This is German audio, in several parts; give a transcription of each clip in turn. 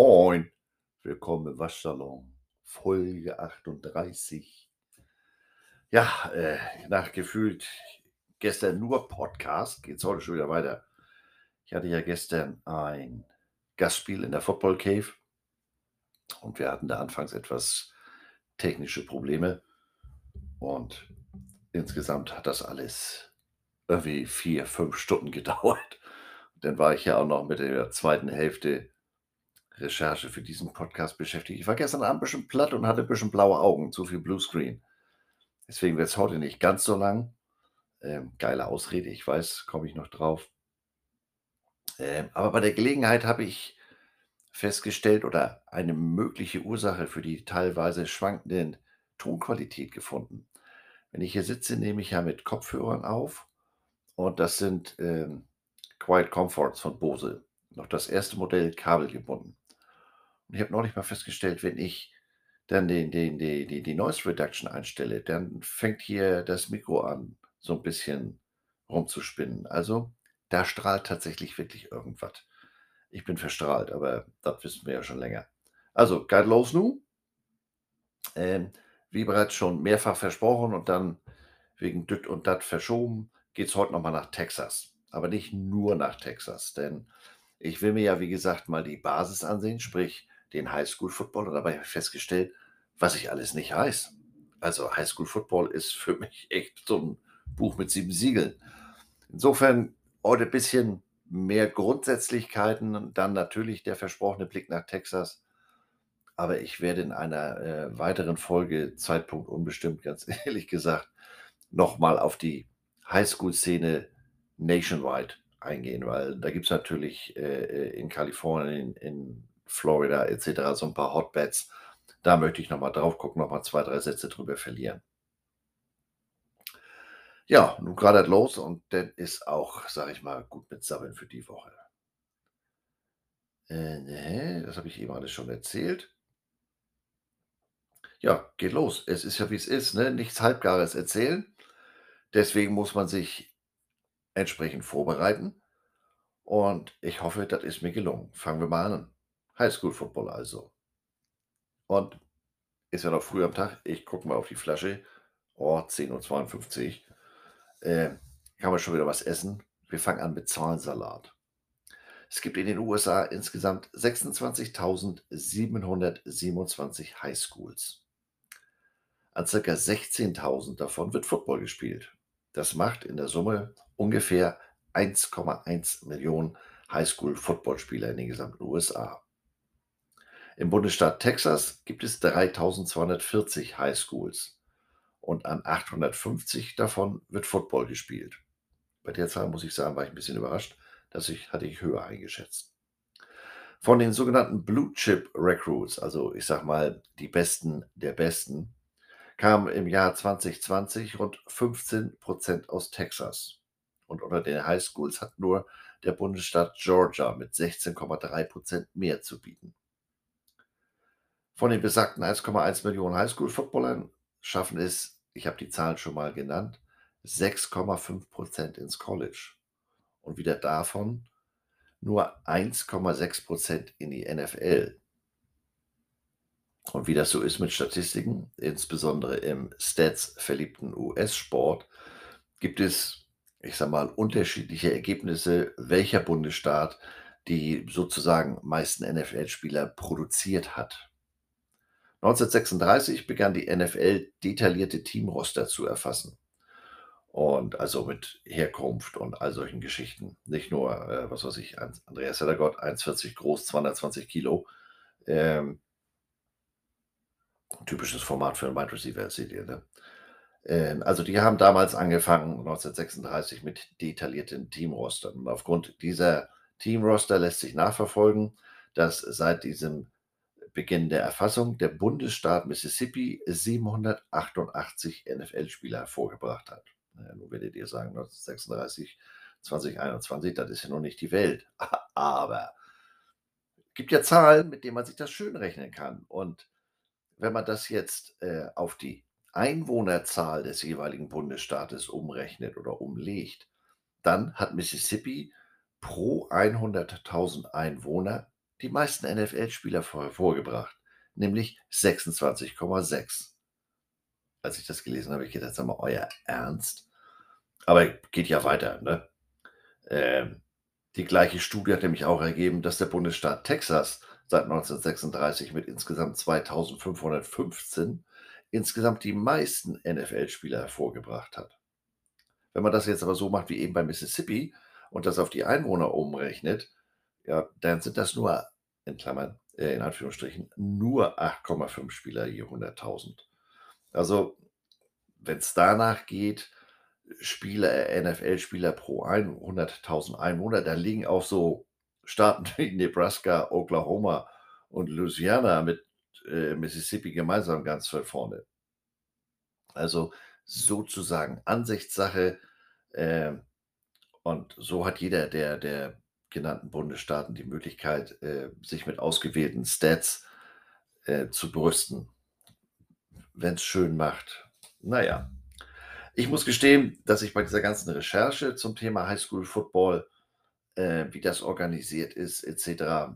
Moin, willkommen im Waschsalon, Folge 38. Ja, äh, nach gefühlt gestern nur Podcast geht es heute schon wieder weiter. Ich hatte ja gestern ein Gastspiel in der Football Cave und wir hatten da anfangs etwas technische Probleme und insgesamt hat das alles irgendwie vier, fünf Stunden gedauert. Dann war ich ja auch noch mit der zweiten Hälfte Recherche für diesen Podcast beschäftigt. Ich war gestern Abend ein bisschen platt und hatte ein bisschen blaue Augen, zu viel Bluescreen. Deswegen wird es heute nicht ganz so lang. Ähm, geile Ausrede, ich weiß, komme ich noch drauf. Ähm, aber bei der Gelegenheit habe ich festgestellt oder eine mögliche Ursache für die teilweise schwankenden Tonqualität gefunden. Wenn ich hier sitze, nehme ich ja mit Kopfhörern auf und das sind ähm, Quiet Comforts von Bose. Noch das erste Modell kabelgebunden. Ich habe neulich mal festgestellt, wenn ich dann den, den, die, die, die Noise Reduction einstelle, dann fängt hier das Mikro an, so ein bisschen rumzuspinnen. Also da strahlt tatsächlich wirklich irgendwas. Ich bin verstrahlt, aber das wissen wir ja schon länger. Also, geht los nun. Ähm, wie bereits schon mehrfach versprochen und dann wegen Düt und Dat verschoben, geht es heute nochmal nach Texas. Aber nicht nur nach Texas, denn ich will mir ja, wie gesagt, mal die Basis ansehen, sprich den Highschool Football. Und dabei habe ich festgestellt, was ich alles nicht weiß. Also Highschool Football ist für mich echt so ein Buch mit sieben Siegeln. Insofern heute ein bisschen mehr Grundsätzlichkeiten und dann natürlich der versprochene Blick nach Texas. Aber ich werde in einer äh, weiteren Folge, Zeitpunkt unbestimmt, ganz ehrlich gesagt, nochmal auf die Highschool-Szene nationwide eingehen, weil da gibt es natürlich äh, äh, in Kalifornien, in, in Florida etc. so ein paar Hotbeds. Da möchte ich nochmal drauf gucken, nochmal zwei, drei Sätze drüber verlieren. Ja, nun gerade los und dann ist auch, sage ich mal, gut mit Sammeln für die Woche. Äh, nee, das habe ich eben alles schon erzählt. Ja, geht los. Es ist ja wie es ist, ne? Nichts Halbgares erzählen. Deswegen muss man sich entsprechend vorbereiten. Und ich hoffe, das ist mir gelungen. Fangen wir mal an. Highschool Football also. Und ist ja noch früh am Tag. Ich gucke mal auf die Flasche. Oh, 10.52 Uhr. Äh, kann man schon wieder was essen. Wir fangen an mit Zahlensalat. Es gibt in den USA insgesamt 26.727 Highschools. An ca. 16.000 davon wird Football gespielt. Das macht in der Summe ungefähr 1,1 Millionen Highschool-Footballspieler in den gesamten USA. Im Bundesstaat Texas gibt es 3240 Highschools und an 850 davon wird Football gespielt. Bei der Zahl muss ich sagen, war ich ein bisschen überrascht, dass ich hatte ich höher eingeschätzt. Von den sogenannten Blue Chip Recruits, also ich sag mal die Besten der Besten, kamen im Jahr 2020 rund 15 Prozent aus Texas. Und unter den Highschools hat nur der Bundesstaat Georgia mit 16,3 Prozent mehr zu bieten. Von den besagten 1,1 Millionen Highschool-Footballern schaffen es, ich habe die Zahlen schon mal genannt, 6,5 Prozent ins College. Und wieder davon nur 1,6 Prozent in die NFL. Und wie das so ist mit Statistiken, insbesondere im Stats-verliebten US-Sport, gibt es, ich sage mal, unterschiedliche Ergebnisse, welcher Bundesstaat die sozusagen meisten NFL-Spieler produziert hat. 1936 begann die NFL detaillierte Teamroster zu erfassen. Und also mit Herkunft und all solchen Geschichten. Nicht nur, äh, was weiß ich, Andreas Heddergott, 1,40 groß, 220 Kilo. Ähm, Typisches Format für einen Wide Receiver, seht ihr, ne? Ähm, also die haben damals angefangen, 1936, mit detaillierten Teamrostern. Und aufgrund dieser Teamroster lässt sich nachverfolgen, dass seit diesem Beginn der Erfassung der Bundesstaat Mississippi 788 NFL-Spieler hervorgebracht hat. Ja, nun werdet ihr sagen, 1936, 2021, das ist ja noch nicht die Welt. Aber es gibt ja Zahlen, mit denen man sich das schön rechnen kann. Und wenn man das jetzt äh, auf die Einwohnerzahl des jeweiligen Bundesstaates umrechnet oder umlegt, dann hat Mississippi pro 100.000 Einwohner die meisten NFL-Spieler vorgebracht, nämlich 26,6. Als ich das gelesen habe, ich gedacht, sag mal, euer Ernst? Aber geht ja weiter, ne? Ähm, die gleiche Studie hat nämlich auch ergeben, dass der Bundesstaat Texas seit 1936 mit insgesamt 2515 insgesamt die meisten NFL-Spieler hervorgebracht hat. Wenn man das jetzt aber so macht wie eben bei Mississippi und das auf die Einwohner umrechnet, ja, dann sind das nur, in Klammern, äh, in Anführungsstrichen, nur 8,5 Spieler je 100.000. Also, wenn es danach geht, Spieler, NFL-Spieler pro 100.000 Einwohner, da liegen auch so Staaten wie Nebraska, Oklahoma und Louisiana mit äh, Mississippi gemeinsam ganz weit vorne. Also sozusagen Ansichtssache. Äh, und so hat jeder der, der genannten Bundesstaaten die Möglichkeit, äh, sich mit ausgewählten Stats äh, zu brüsten, wenn es schön macht. Naja, ich muss gestehen, dass ich bei dieser ganzen Recherche zum Thema Highschool Football, äh, wie das organisiert ist, etc.,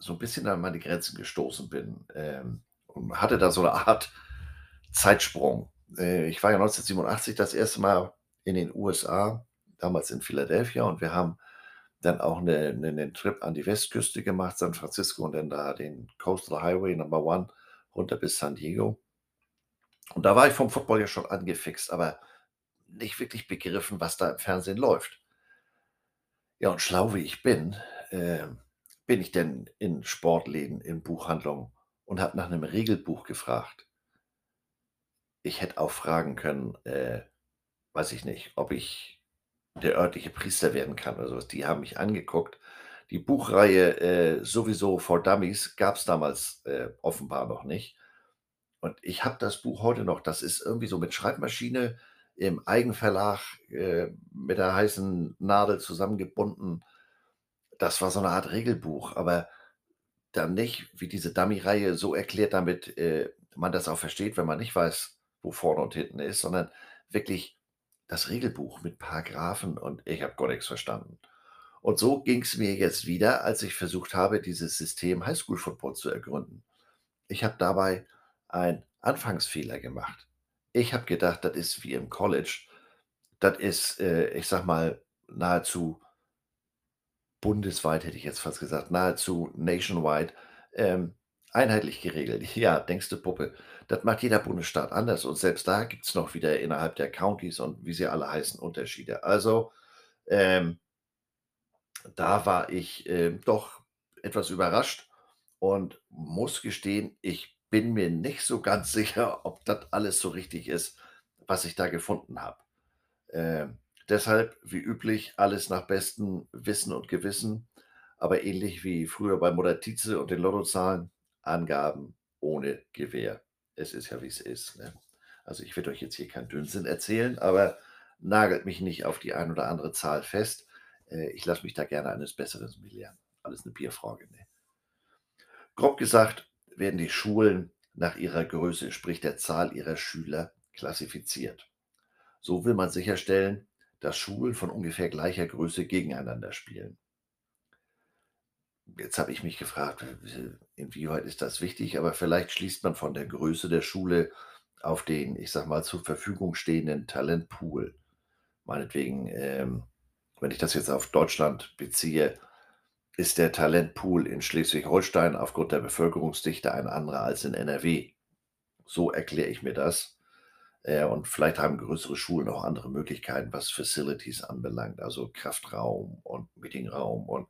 so ein bisschen an meine Grenzen gestoßen bin ähm, und hatte da so eine Art Zeitsprung. Ich war ja 1987 das erste Mal in den USA, damals in Philadelphia, und wir haben dann auch eine, eine, einen Trip an die Westküste gemacht, San Francisco und dann da den Coastal Highway Number One runter bis San Diego. Und da war ich vom Football ja schon angefixt, aber nicht wirklich begriffen, was da im Fernsehen läuft. Ja, und schlau wie ich bin, äh, bin ich denn in Sportläden, in Buchhandlungen und habe nach einem Regelbuch gefragt. Ich hätte auch fragen können, äh, weiß ich nicht, ob ich der örtliche Priester werden kann oder sowas. Die haben mich angeguckt. Die Buchreihe äh, sowieso for Dummies gab es damals äh, offenbar noch nicht. Und ich habe das Buch heute noch. Das ist irgendwie so mit Schreibmaschine im Eigenverlag äh, mit der heißen Nadel zusammengebunden. Das war so eine Art Regelbuch, aber dann nicht wie diese Dummy-Reihe so erklärt, damit äh, man das auch versteht, wenn man nicht weiß, wo vorne und hinten ist, sondern wirklich das Regelbuch mit Paragraphen und ich habe gar nichts verstanden. Und so ging es mir jetzt wieder, als ich versucht habe, dieses System Highschool Football zu ergründen. Ich habe dabei einen Anfangsfehler gemacht. Ich habe gedacht, das ist wie im College. Das ist, äh, ich sag mal, nahezu bundesweit, hätte ich jetzt fast gesagt, nahezu nationwide, ähm, einheitlich geregelt. Ja, denkst du, Puppe, das macht jeder Bundesstaat anders und selbst da gibt es noch wieder innerhalb der Countys und wie sie alle heißen Unterschiede. Also, ähm, da war ich äh, doch etwas überrascht und muss gestehen, ich bin mir nicht so ganz sicher, ob das alles so richtig ist, was ich da gefunden habe. Äh, deshalb, wie üblich, alles nach bestem Wissen und Gewissen, aber ähnlich wie früher bei Mutter Tietze und den Lottozahlen, Angaben ohne Gewähr. Es ist ja, wie es ist. Ne? Also ich werde euch jetzt hier keinen Dünnsinn erzählen, aber nagelt mich nicht auf die ein oder andere Zahl fest. Äh, ich lasse mich da gerne eines Besseren belehren. Alles eine Bierfrage. Ne? Grob gesagt, werden die Schulen nach ihrer Größe, sprich der Zahl ihrer Schüler, klassifiziert. So will man sicherstellen, dass Schulen von ungefähr gleicher Größe gegeneinander spielen. Jetzt habe ich mich gefragt, inwieweit ist das wichtig, aber vielleicht schließt man von der Größe der Schule auf den, ich sag mal, zur Verfügung stehenden Talentpool. Meinetwegen, ähm, wenn ich das jetzt auf Deutschland beziehe, ist der Talentpool in Schleswig-Holstein aufgrund der Bevölkerungsdichte ein anderer als in NRW. So erkläre ich mir das. Äh, und vielleicht haben größere Schulen auch andere Möglichkeiten, was Facilities anbelangt, also Kraftraum und Meetingraum. Und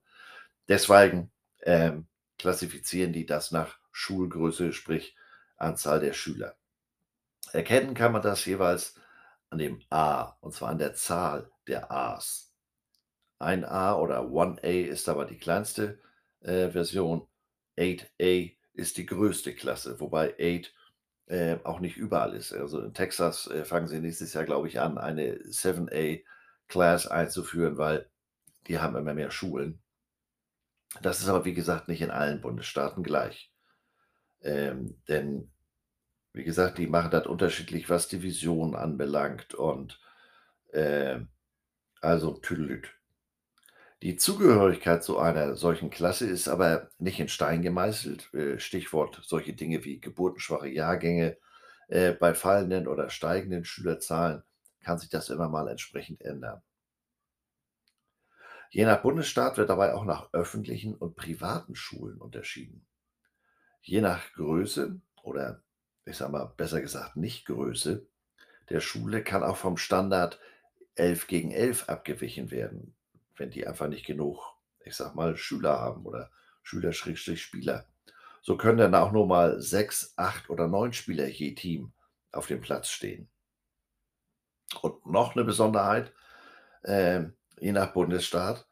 deswegen ähm, klassifizieren die das nach Schulgröße, sprich Anzahl der Schüler. Erkennen kann man das jeweils an dem A, und zwar an der Zahl der A's. 1A oder 1A ist aber die kleinste äh, Version. 8A ist die größte Klasse, wobei 8 äh, auch nicht überall ist. Also in Texas äh, fangen sie nächstes Jahr, glaube ich, an, eine 7A Class einzuführen, weil die haben immer mehr Schulen. Das ist aber, wie gesagt, nicht in allen Bundesstaaten gleich. Ähm, denn, wie gesagt, die machen das unterschiedlich, was Division anbelangt und äh, also Tüdelüt. Die Zugehörigkeit zu einer solchen Klasse ist aber nicht in Stein gemeißelt. Äh, Stichwort solche Dinge wie geburtenschwache Jahrgänge. Äh, bei fallenden oder steigenden Schülerzahlen kann sich das immer mal entsprechend ändern. Je nach Bundesstaat wird dabei auch nach öffentlichen und privaten Schulen unterschieden. Je nach Größe oder ich sage mal besser gesagt Nicht-Größe der Schule kann auch vom Standard 11 gegen 11 abgewichen werden wenn die einfach nicht genug, ich sag mal, Schüler haben oder Schüler-Spieler. So können dann auch nur mal sechs, acht oder neun Spieler je Team auf dem Platz stehen. Und noch eine Besonderheit, äh, je nach Bundesstaat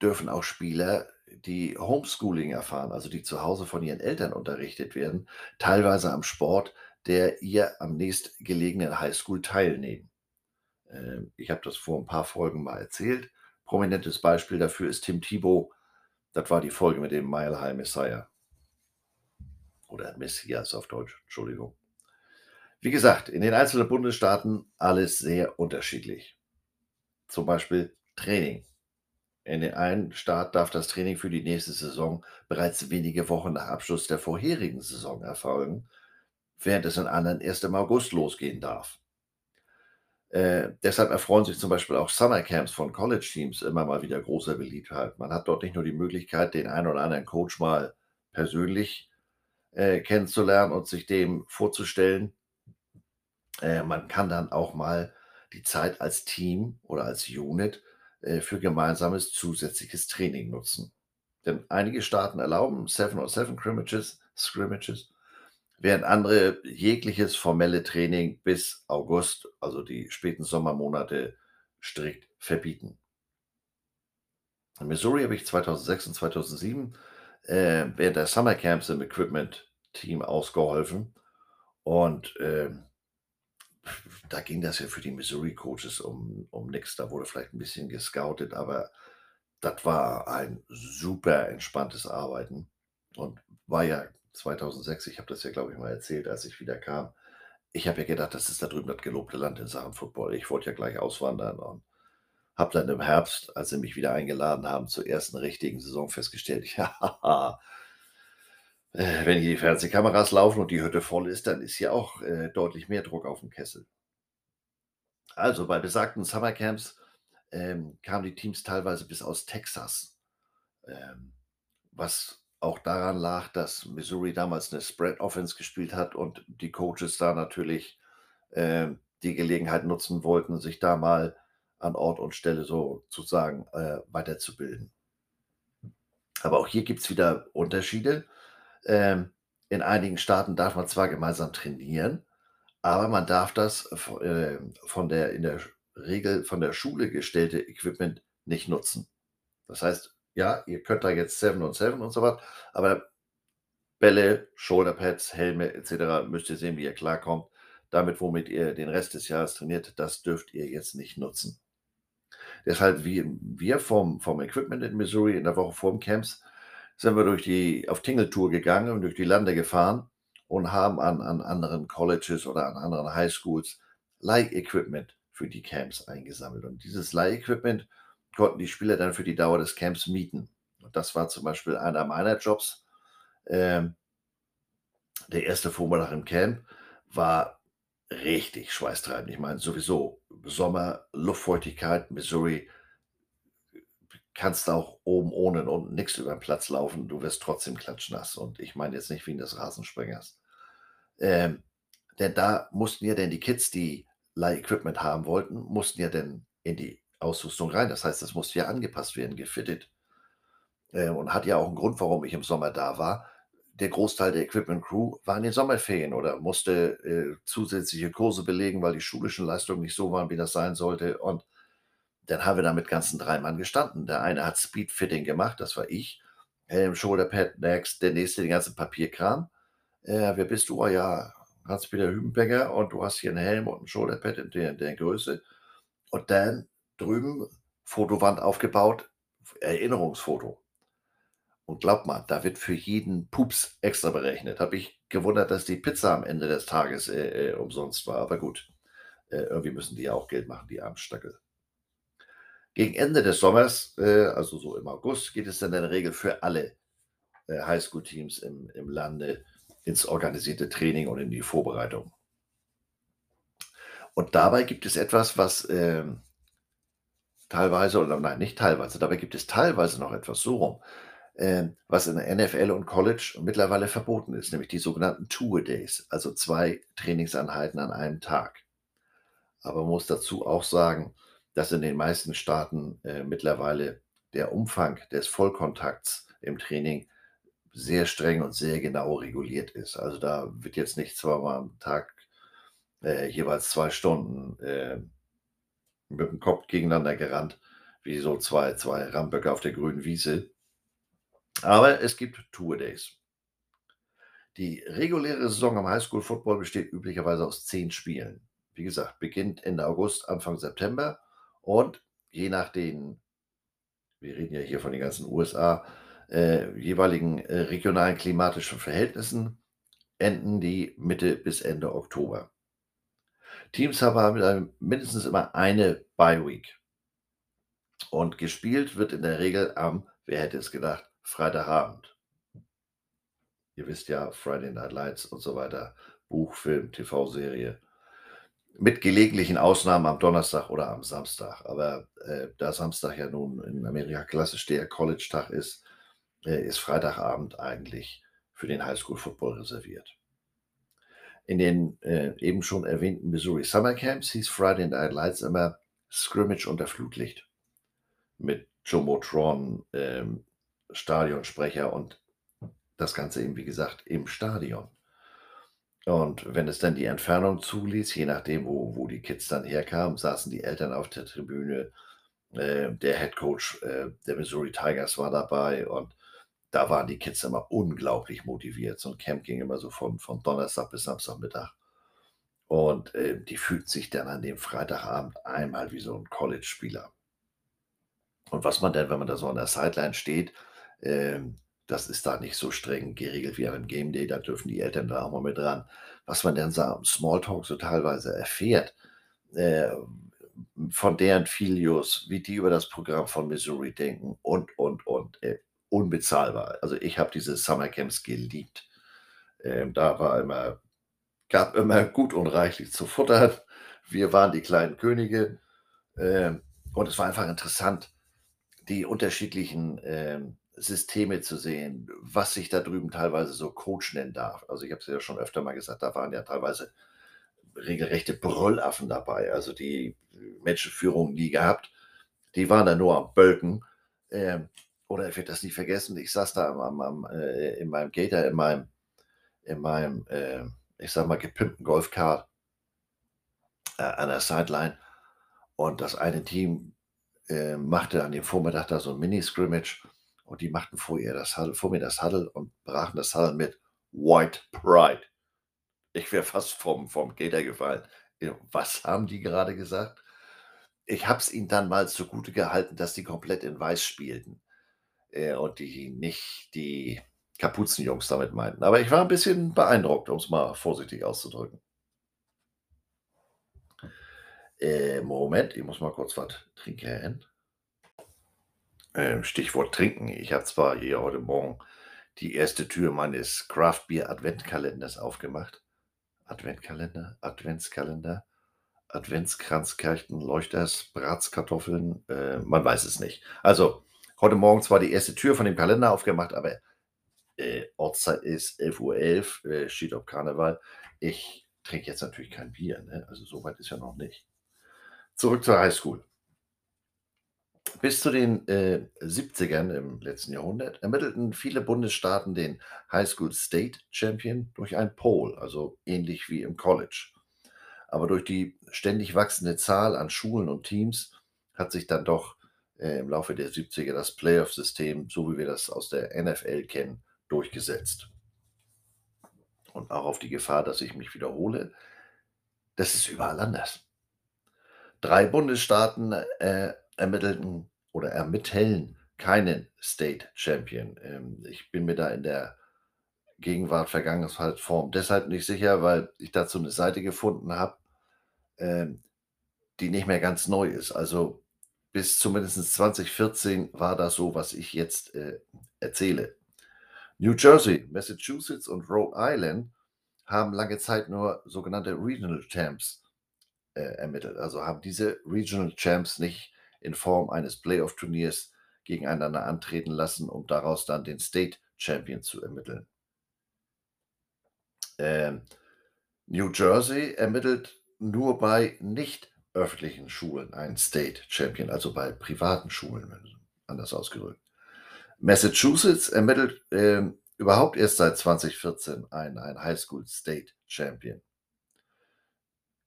dürfen auch Spieler, die Homeschooling erfahren, also die zu Hause von ihren Eltern unterrichtet werden, teilweise am Sport der ihr am nächstgelegenen Highschool teilnehmen. Äh, ich habe das vor ein paar Folgen mal erzählt. Prominentes Beispiel dafür ist Tim Thibault. Das war die Folge mit dem Mile High Messiah. Oder Messias auf Deutsch, Entschuldigung. Wie gesagt, in den einzelnen Bundesstaaten alles sehr unterschiedlich. Zum Beispiel Training. In den einen Staat darf das Training für die nächste Saison bereits wenige Wochen nach Abschluss der vorherigen Saison erfolgen, während es in anderen erst im August losgehen darf. Äh, deshalb erfreuen sich zum Beispiel auch Summercamps von College-Teams immer mal wieder großer Beliebtheit. Man hat dort nicht nur die Möglichkeit, den einen oder anderen Coach mal persönlich äh, kennenzulernen und sich dem vorzustellen. Äh, man kann dann auch mal die Zeit als Team oder als Unit für gemeinsames zusätzliches Training nutzen. Denn einige Staaten erlauben 7 or 7 Scrimmages, Scrimmages während andere jegliches formelle Training bis August, also die späten Sommermonate, strikt verbieten. In Missouri habe ich 2006 und 2007 äh, während der Summer Camps im Equipment Team ausgeholfen und äh, da ging das ja für die Missouri Coaches um, um nichts. Da wurde vielleicht ein bisschen gescoutet, aber das war ein super entspanntes Arbeiten und war ja 2006, ich habe das ja, glaube ich, mal erzählt, als ich wieder kam. Ich habe ja gedacht, das ist da drüben das gelobte Land in Sachen Football. Ich wollte ja gleich auswandern und habe dann im Herbst, als sie mich wieder eingeladen haben, zur ersten richtigen Saison festgestellt, ja, äh, wenn hier die Fernsehkameras laufen und die Hütte voll ist, dann ist hier auch äh, deutlich mehr Druck auf dem Kessel. Also bei besagten Summercamps ähm, kamen die Teams teilweise bis aus Texas, ähm, was auch daran lag, dass Missouri damals eine Spread Offense gespielt hat und die Coaches da natürlich äh, die Gelegenheit nutzen wollten, sich da mal an Ort und Stelle sozusagen äh, weiterzubilden. Aber auch hier gibt es wieder Unterschiede. Ähm, in einigen Staaten darf man zwar gemeinsam trainieren, aber man darf das äh, von der in der Regel von der Schule gestellte Equipment nicht nutzen. Das heißt, ja, ihr könnt da jetzt 7 und 7 und so was, aber Bälle, Shoulderpads, Helme etc. müsst ihr sehen, wie ihr klarkommt. Damit, womit ihr den Rest des Jahres trainiert, das dürft ihr jetzt nicht nutzen. Deshalb, wie wir vom, vom Equipment in Missouri in der Woche vor dem Camps, sind wir durch die, auf Tingle-Tour gegangen und durch die Lande gefahren und haben an, an anderen Colleges oder an anderen Highschools Leih-Equipment für die Camps eingesammelt. Und dieses Leih-Equipment konnten die Spieler dann für die Dauer des Camps mieten. Und das war zum Beispiel einer meiner Jobs. Ähm, der erste Vormittag im Camp war richtig schweißtreibend. Ich meine, sowieso Sommer, Luftfeuchtigkeit, Missouri, kannst auch oben ohne und unten nichts über den Platz laufen, du wirst trotzdem klatschnass. Und ich meine jetzt nicht wegen des Rasenspringers. Ähm, denn da mussten ja denn die Kids, die Leih-Equipment haben wollten, mussten ja dann in die Ausrüstung rein. Das heißt, es musste ja angepasst werden, gefittet. Äh, und hat ja auch einen Grund, warum ich im Sommer da war. Der Großteil der Equipment Crew war in den Sommerferien oder musste äh, zusätzliche Kurse belegen, weil die schulischen Leistungen nicht so waren, wie das sein sollte. Und dann haben wir da mit ganzen drei Mann gestanden. Der eine hat Speedfitting gemacht, das war ich. Helm, Shoulderpad, Next, der nächste den ganzen Papierkram. Äh, wer bist du? Oh ja, Hans-Peter Hübenbecker und du hast hier einen Helm und ein Shoulderpad in der, in der Größe. Und dann drüben Fotowand aufgebaut, Erinnerungsfoto. Und glaub mal, da wird für jeden Pups extra berechnet. Habe ich gewundert, dass die Pizza am Ende des Tages äh, äh, umsonst war. Aber gut, äh, irgendwie müssen die ja auch Geld machen, die Armstackel. Gegen Ende des Sommers, äh, also so im August, geht es dann in der Regel für alle äh, Highschool-Teams im, im Lande ins organisierte Training und in die Vorbereitung. Und dabei gibt es etwas, was ähm, teilweise, oder nein, nicht teilweise, dabei gibt es teilweise noch etwas so rum, ähm, was in der NFL und College mittlerweile verboten ist, nämlich die sogenannten Two-A-Days, also zwei Trainingseinheiten an einem Tag. Aber man muss dazu auch sagen, dass in den meisten Staaten äh, mittlerweile der Umfang des Vollkontakts im Training sehr streng und sehr genau reguliert ist. Also da wird jetzt nicht zweimal am Tag äh, jeweils zwei Stunden äh, mit dem Kopf gegeneinander gerannt, wie so zwei, zwei Ramböcke auf der grünen Wiese. Aber es gibt Tour-Days. Die reguläre Saison am Highschool-Football besteht üblicherweise aus zehn Spielen. Wie gesagt, beginnt Ende August, Anfang September und je nach den, wir reden ja hier von den ganzen USA, äh, jeweiligen äh, regionalen klimatischen Verhältnissen, enden die Mitte bis Ende Oktober. Teams haben mindestens immer eine Bye Week. Und gespielt wird in der Regel am, wer hätte es gedacht, Freitagabend. Ihr wisst ja, Friday Night Lights und so weiter, Buch, Film, TV-Serie. Mit gelegentlichen Ausnahmen am Donnerstag oder am Samstag. Aber äh, da Samstag ja nun in Amerika klassisch der College-Tag ist, äh, ist Freitagabend eigentlich für den Highschool-Football reserviert. In den äh, eben schon erwähnten Missouri Summer Camps hieß Friday Night Lights immer Scrimmage unter Flutlicht. Mit Jumbotron, ähm, Stadionsprecher und das Ganze eben, wie gesagt, im Stadion. Und wenn es dann die Entfernung zuließ, je nachdem, wo, wo die Kids dann herkamen, saßen die Eltern auf der Tribüne. Äh, der Head Coach äh, der Missouri Tigers war dabei und da waren die Kids immer unglaublich motiviert. So ein Camp ging immer so von, von Donnerstag bis Samstagmittag. Und äh, die fühlten sich dann an dem Freitagabend einmal wie so ein College-Spieler. Und was man denn, wenn man da so an der Sideline steht, äh, das ist da nicht so streng geregelt wie an einem Game Day, da dürfen die Eltern da auch mal mit dran. Was man dann so am Smalltalk so teilweise erfährt, äh, von deren Filios, wie die über das Programm von Missouri denken und, und, und. Äh, unbezahlbar. Also ich habe diese Summercamps geliebt. Ähm, da war immer, gab immer gut und reichlich zu futtern. Wir waren die kleinen Könige. Ähm, und es war einfach interessant, die unterschiedlichen ähm, Systeme zu sehen, was sich da drüben teilweise so Coach nennen darf. Also ich habe es ja schon öfter mal gesagt, da waren ja teilweise regelrechte Brüllaffen dabei. Also die Menschenführung nie gehabt. Die waren da nur am Bölken. Ähm, oder ich werde das nie vergessen, ich saß da am, am, äh, in meinem Gator, in meinem, in meinem äh, ich sag mal, gepimpten Golfkart äh, an der Sideline und das eine Team äh, machte an dem Vormittag da so ein Mini-Scrimmage und die machten vor, ihr das Huddle, vor mir das Huddle und brachen das Huddle mit White Pride. Ich wäre fast vom, vom Gator gefallen. Was haben die gerade gesagt? Ich habe es ihnen dann mal zugute gehalten, dass die komplett in Weiß spielten äh, und die nicht die Kapuzenjungs damit meinten. Aber ich war ein bisschen beeindruckt, um es mal vorsichtig auszudrücken. Äh, Moment, ich muss mal kurz was trinken. Ähm, Stichwort trinken. Ich habe zwar hier heute Morgen die erste Tür meines Craft Beer Adventkalenders aufgemacht. Adventkalender, Adventskalender, Adventskranzkerchten, Leuchters, Bratskartoffeln, äh, man weiß es nicht. Also heute Morgen zwar die erste Tür von dem Kalender aufgemacht, aber äh, Ortszeit ist 11.11 Uhr, äh, steht auf Karneval. Ich trinke jetzt natürlich kein Bier, ne? also so weit ist ja noch nicht. Zurück zur Highschool. Bis zu den äh, 70ern im letzten Jahrhundert ermittelten viele Bundesstaaten den Highschool State Champion durch ein Poll, also ähnlich wie im College. Aber durch die ständig wachsende Zahl an Schulen und Teams hat sich dann doch äh, im Laufe der 70er das Playoff-System, so wie wir das aus der NFL kennen, durchgesetzt. Und auch auf die Gefahr, dass ich mich wiederhole, das ist überall anders. Drei Bundesstaaten äh, ermittelten oder ermitteln keinen State Champion. Ähm, ich bin mir da in der Gegenwart, Vergangenheitsform deshalb nicht sicher, weil ich dazu eine Seite gefunden habe, ähm, die nicht mehr ganz neu ist. Also bis zumindest 2014 war das so, was ich jetzt äh, erzähle. New Jersey, Massachusetts und Rhode Island haben lange Zeit nur sogenannte Regional Champs äh, ermittelt. Also haben diese Regional Champs nicht in Form eines Playoff-Turniers gegeneinander antreten lassen, um daraus dann den State Champion zu ermitteln. Ähm, New Jersey ermittelt nur bei nicht öffentlichen Schulen einen State Champion, also bei privaten Schulen, anders ausgedrückt. Massachusetts ermittelt äh, überhaupt erst seit 2014 einen, einen High School State Champion.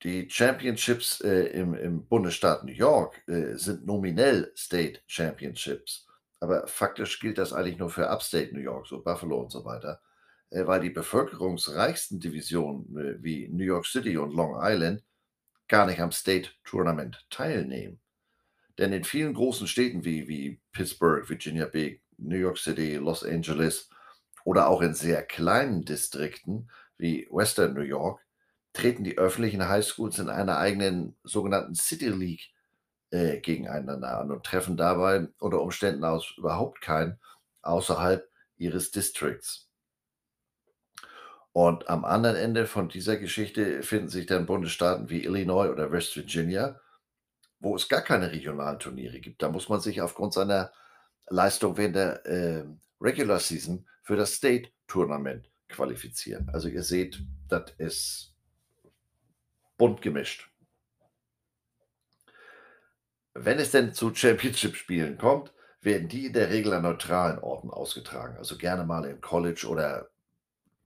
Die Championships äh, im, im, Bundesstaat New York äh, sind nominell State Championships, aber faktisch gilt das eigentlich nur für Upstate New York, so Buffalo und so weiter, äh, weil die bevölkerungsreichsten Divisionen äh, wie New York City und Long Island gar nicht am State Tournament teilnehmen. Denn in vielen großen Städten wie, wie Pittsburgh, Virginia Beach, New York City, Los Angeles oder auch in sehr kleinen Distrikten wie Western New York treten die öffentlichen Highschools in einer eigenen sogenannten City League äh, gegeneinander an und treffen dabei unter Umständen aus überhaupt keinen außerhalb ihres Districts. Und am anderen Ende von dieser Geschichte finden sich dann Bundesstaaten wie Illinois oder West Virginia, wo es gar keine regionalen Turniere gibt. Da muss man sich aufgrund seiner Leistung während der äh, Regular Season für das State Tournament qualifizieren. Also ihr seht, das ist bunt gemischt. Wenn es denn zu Championship-Spielen kommt, werden die in der Regel an neutralen Orten ausgetragen. Also gerne mal im College oder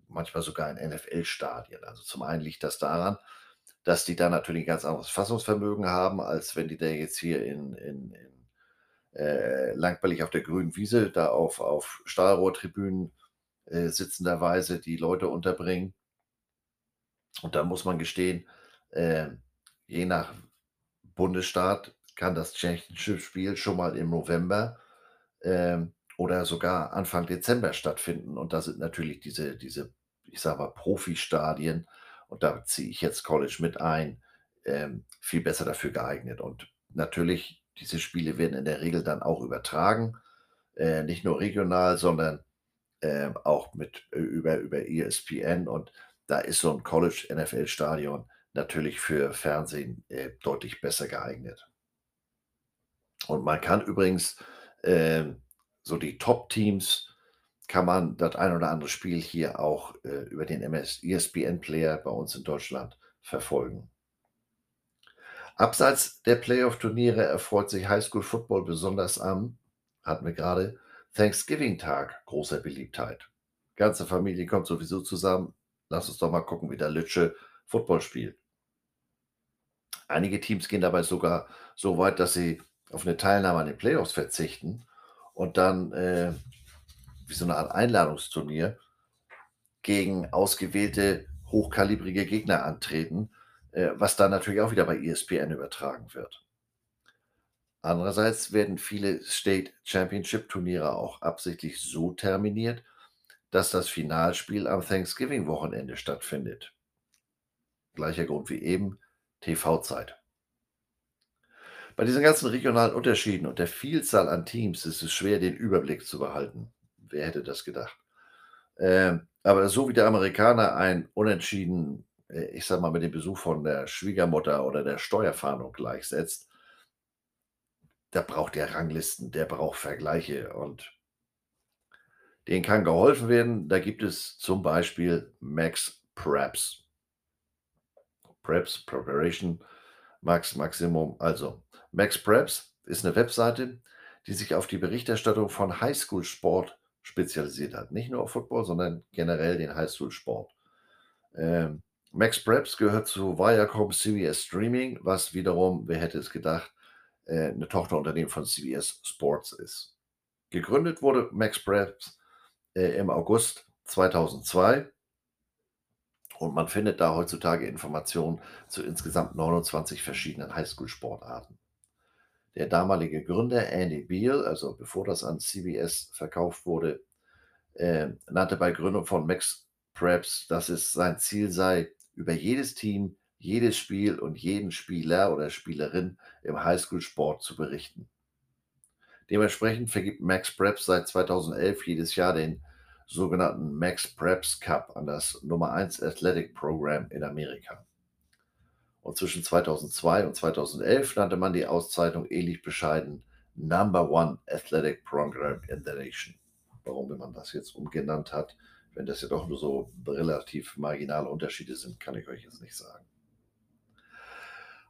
manchmal sogar in NFL-Stadien. Also zum einen liegt das daran, dass die da natürlich ein ganz anderes Fassungsvermögen haben, als wenn die da jetzt hier in, in, in äh, langweilig auf der grünen Wiese, da auf, auf Stahlrohrtribünen äh, sitzenderweise die Leute unterbringen. Und da muss man gestehen, äh, je nach Bundesstaat kann das Championship-Spiel schon mal im November äh, oder sogar Anfang Dezember stattfinden. Und da sind natürlich diese, diese ich sage mal, Profi-Stadien, und da ziehe ich jetzt College mit ein, ähm, viel besser dafür geeignet. Und natürlich, diese Spiele werden in der Regel dann auch übertragen, äh, nicht nur regional, sondern äh, auch mit äh, über, über ESPN. Und da ist so ein College-NFL-Stadion natürlich für Fernsehen äh, deutlich besser geeignet. Und man kann übrigens ähm, so die Top-Teams kann man das ein oder andere Spiel hier auch äh, über den MS ESPN Player bei uns in Deutschland verfolgen. Abseits der Playoff-Turniere erfreut sich Highschool Football besonders am, hatten wir gerade, Thanksgiving-Tag großer Beliebtheit. Ganze Familie kommt sowieso zusammen. Lass uns doch mal gucken, wie der Lütsche Football spielt. Einige Teams gehen dabei sogar so weit, dass sie auf eine Teilnahme an den Playoffs verzichten und dann äh, wie so eine Art Einladungsturnier gegen ausgewählte hochkalibrige Gegner antreten, äh, was dann natürlich auch wieder bei ESPN übertragen wird. Andererseits werden viele State Championship Turniere auch absichtlich so terminiert, dass das Finalspiel am Thanksgiving-Wochenende stattfindet. Gleicher Grund wie eben, TV-Zeit. Bei diesen ganzen regionalen Unterschieden und der Vielzahl an Teams ist es schwer, den Überblick zu behalten. Wer hätte das gedacht? Ähm, aber so wie der Amerikaner ein Unentschieden, äh, ich sag mal, mit dem Besuch von der Schwiegermutter oder der Steuerfahndung gleichsetzt, da braucht der Ranglisten, der braucht Vergleiche und denen kann geholfen werden. Da gibt es zum Beispiel Max Preps. Preps, Preparation, Max Maximum. Also, Max Preps ist eine Webseite, die sich auf die Berichterstattung von Highschool-Sport spezialisiert hat. Nicht nur auf Football, sondern generell den Highschool-Sport. Ähm, Max Preps gehört zu Viacom CBS Streaming, was wiederum, wer hätte es gedacht, äh, eine Tochterunternehmen von CBS Sports ist. Gegründet wurde Max Preps äh, im August 2002 und man findet da heutzutage Informationen zu insgesamt 29 verschiedenen Highschool-Sportarten. Der damalige Gründer Andy Beal, also bevor das an CBS verkauft wurde, äh, nannte bei Gründung von Max Preps, dass es sein Ziel sei, über jedes Team jedes Spiel und jeden Spieler oder Spielerin im Highschool-Sport zu berichten. Dementsprechend vergibt Max Preps seit 2011 jedes Jahr den sogenannten Max Preps Cup an das Nummer 1 Athletic Program in Amerika. Und zwischen 2002 und 2011 nannte man die Auszeichnung ähnlich bescheiden Number One Athletic Program in the Nation. Warum man das jetzt umgenannt hat, wenn das ja doch nur so relativ marginale Unterschiede sind, kann ich euch jetzt nicht sagen.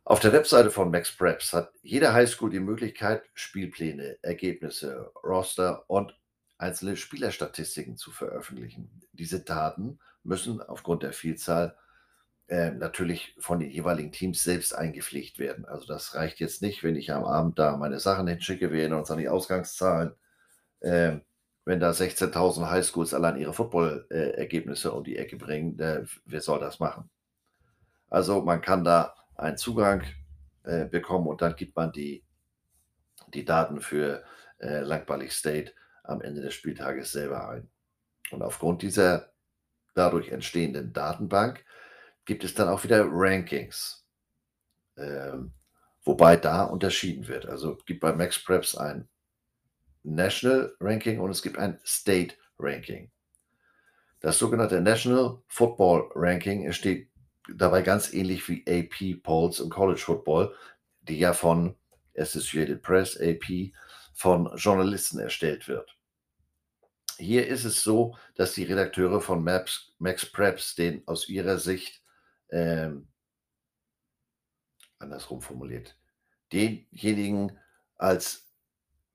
Auf der Webseite von Max Preps hat jede Highschool die Möglichkeit, Spielpläne, Ergebnisse, Roster und einzelne Spielerstatistiken zu veröffentlichen. Diese Daten müssen aufgrund der Vielzahl äh, natürlich von den jeweiligen Teams selbst eingepflegt werden. Also das reicht jetzt nicht, wenn ich am Abend da meine Sachen hinschicke, wir erinnern uns an die Ausgangszahlen. Äh, wenn da 16.000 Highschools allein ihre Football-Ergebnisse äh, um die Ecke bringen, wer soll das machen? Also man kann da einen Zugang äh, bekommen und dann gibt man die, die Daten für äh, Langballig State am Ende des Spieltages selber ein. Und aufgrund dieser dadurch entstehenden Datenbank gibt es dann auch wieder Rankings, ähm, wobei da unterschieden wird. Also gibt bei Max Preps ein National Ranking und es gibt ein State Ranking. Das sogenannte National Football Ranking entsteht dabei ganz ähnlich wie AP Polls im College Football, die ja von Associated Press, AP, von Journalisten erstellt wird. Hier ist es so, dass die Redakteure von Maps, Max Preps den aus ihrer Sicht ähm, andersrum formuliert, denjenigen als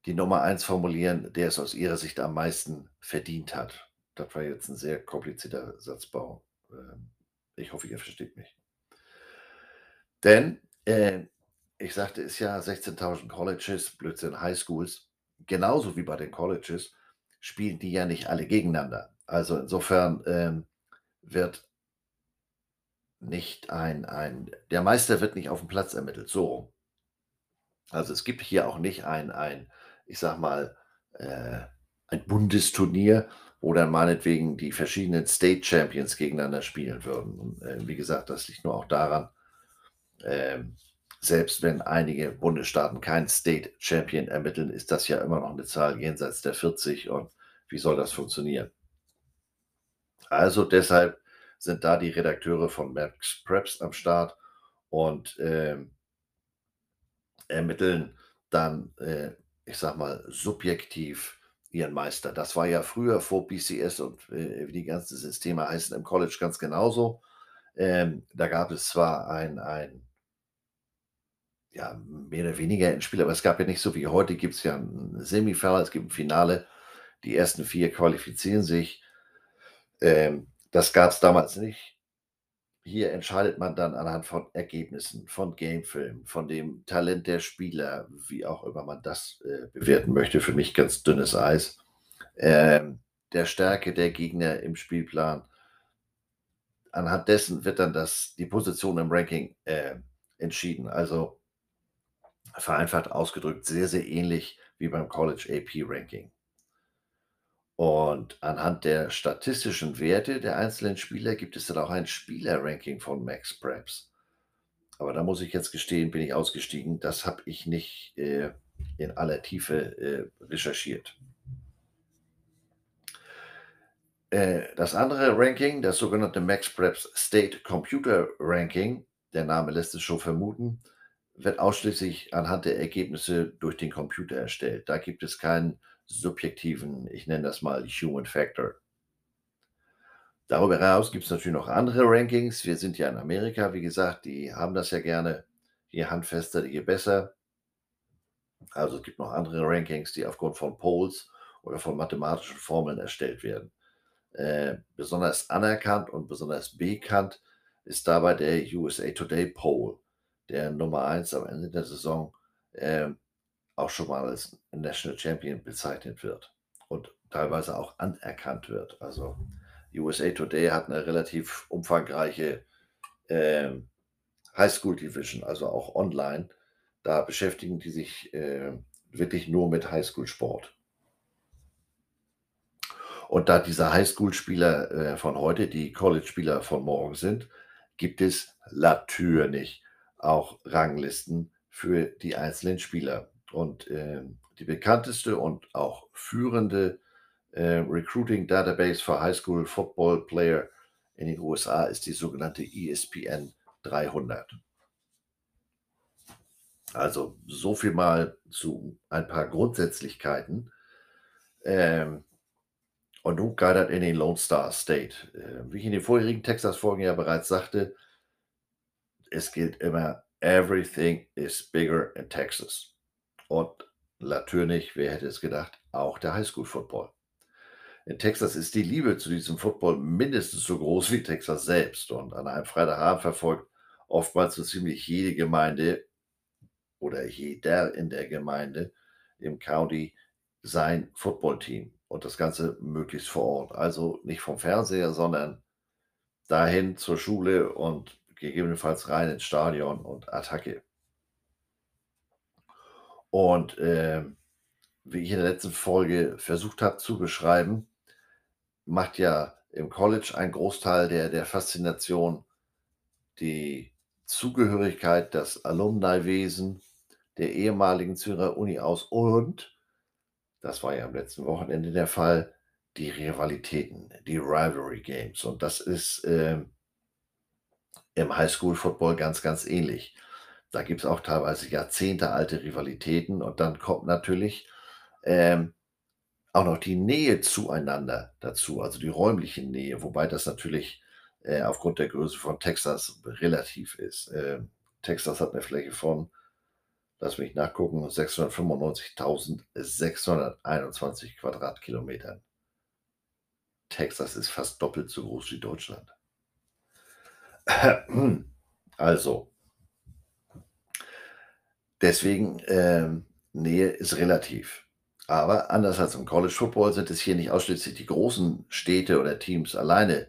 die Nummer eins formulieren, der es aus ihrer Sicht am meisten verdient hat. Das war jetzt ein sehr komplizierter Satzbau. Ähm, ich hoffe, ihr versteht mich. Denn, äh, ich sagte es ja, 16.000 Colleges, Blödsinn, Highschools, genauso wie bei den Colleges, spielen die ja nicht alle gegeneinander. Also insofern ähm, wird nicht ein, ein, der Meister wird nicht auf dem Platz ermittelt, so Also es gibt hier auch nicht ein, ein ich sag mal, äh, ein Bundesturnier, wo dann meinetwegen die verschiedenen State Champions gegeneinander spielen würden. Und äh, wie gesagt, das liegt nur auch daran, äh, selbst wenn einige Bundesstaaten keinen State Champion ermitteln, ist das ja immer noch eine Zahl jenseits der 40 und wie soll das funktionieren? Also deshalb sind da die Redakteure von Max Preps am Start und äh, ermitteln dann, äh, ich sag mal, subjektiv ihren Meister. Das war ja früher vor BCS und äh, wie die ganzen Systeme heißen im College ganz genauso. Ähm, da gab es zwar ein, ein ja, mehr oder weniger ein Spiel, aber es gab ja nicht so wie heute, gibt es ja ein Semifinale, es gibt ein Finale. Die ersten vier qualifizieren sich. Ähm, das gab es damals nicht. Hier entscheidet man dann anhand von Ergebnissen, von Gamefilmen, von dem Talent der Spieler, wie auch immer man das äh, bewerten möchte. Für mich ganz dünnes Eis. Ähm, der Stärke der Gegner im Spielplan. Anhand dessen wird dann das, die Position im Ranking äh, entschieden. Also vereinfacht ausgedrückt sehr, sehr ähnlich wie beim College AP Ranking. Und anhand der statistischen Werte der einzelnen Spieler gibt es dann auch ein Spielerranking von Max Preps. Aber da muss ich jetzt gestehen, bin ich ausgestiegen. Das habe ich nicht äh, in aller Tiefe äh, recherchiert. Äh, das andere Ranking, das sogenannte Max Preps State Computer Ranking, der Name lässt es schon vermuten, wird ausschließlich anhand der Ergebnisse durch den Computer erstellt. Da gibt es keinen subjektiven, ich nenne das mal Human Factor. Darüber hinaus gibt es natürlich noch andere Rankings. Wir sind ja in Amerika, wie gesagt, die haben das ja gerne. Je handfester, je besser. Also es gibt noch andere Rankings, die aufgrund von Polls oder von mathematischen Formeln erstellt werden. Äh, besonders anerkannt und besonders bekannt ist dabei der USA Today Poll, der Nummer 1 am Ende der Saison äh, auch schon mal als National Champion bezeichnet wird und teilweise auch anerkannt wird. Also USA Today hat eine relativ umfangreiche äh, High School Division, also auch online. Da beschäftigen die sich äh, wirklich nur mit Highschool-Sport. Und da diese Highschool-Spieler äh, von heute die College-Spieler von morgen sind, gibt es natürlich auch Ranglisten für die einzelnen Spieler. Und äh, die bekannteste und auch führende äh, Recruiting Database für High School Football Player in den USA ist die sogenannte ESPN 300. Also so viel mal zu ein paar Grundsätzlichkeiten. Ähm, und nun geidert in den Lone Star State. Äh, wie ich in den vorherigen Texas-Folgen ja bereits sagte, es gilt immer, everything is bigger in Texas. Und natürlich, wer hätte es gedacht, auch der Highschool-Football. In Texas ist die Liebe zu diesem Football mindestens so groß wie Texas selbst. Und an einem Freitagabend verfolgt oftmals so ziemlich jede Gemeinde oder jeder in der Gemeinde im County sein Footballteam und das Ganze möglichst vor Ort. Also nicht vom Fernseher, sondern dahin zur Schule und gegebenenfalls rein ins Stadion und Attacke. Und äh, wie ich in der letzten Folge versucht habe zu beschreiben, macht ja im College ein Großteil der, der Faszination die Zugehörigkeit, das Alumni-Wesen der ehemaligen Zürcher Uni aus und, das war ja am letzten Wochenende der Fall, die Rivalitäten, die Rivalry Games. Und das ist äh, im Highschool-Football ganz, ganz ähnlich. Da gibt es auch teilweise jahrzehntealte Rivalitäten und dann kommt natürlich ähm, auch noch die Nähe zueinander dazu, also die räumliche Nähe, wobei das natürlich äh, aufgrund der Größe von Texas relativ ist. Äh, Texas hat eine Fläche von, lass mich nachgucken, 695.621 Quadratkilometern. Texas ist fast doppelt so groß wie Deutschland. Also, deswegen, ähm, Nähe ist relativ. Aber anders als im College Football sind es hier nicht ausschließlich die großen Städte oder Teams alleine,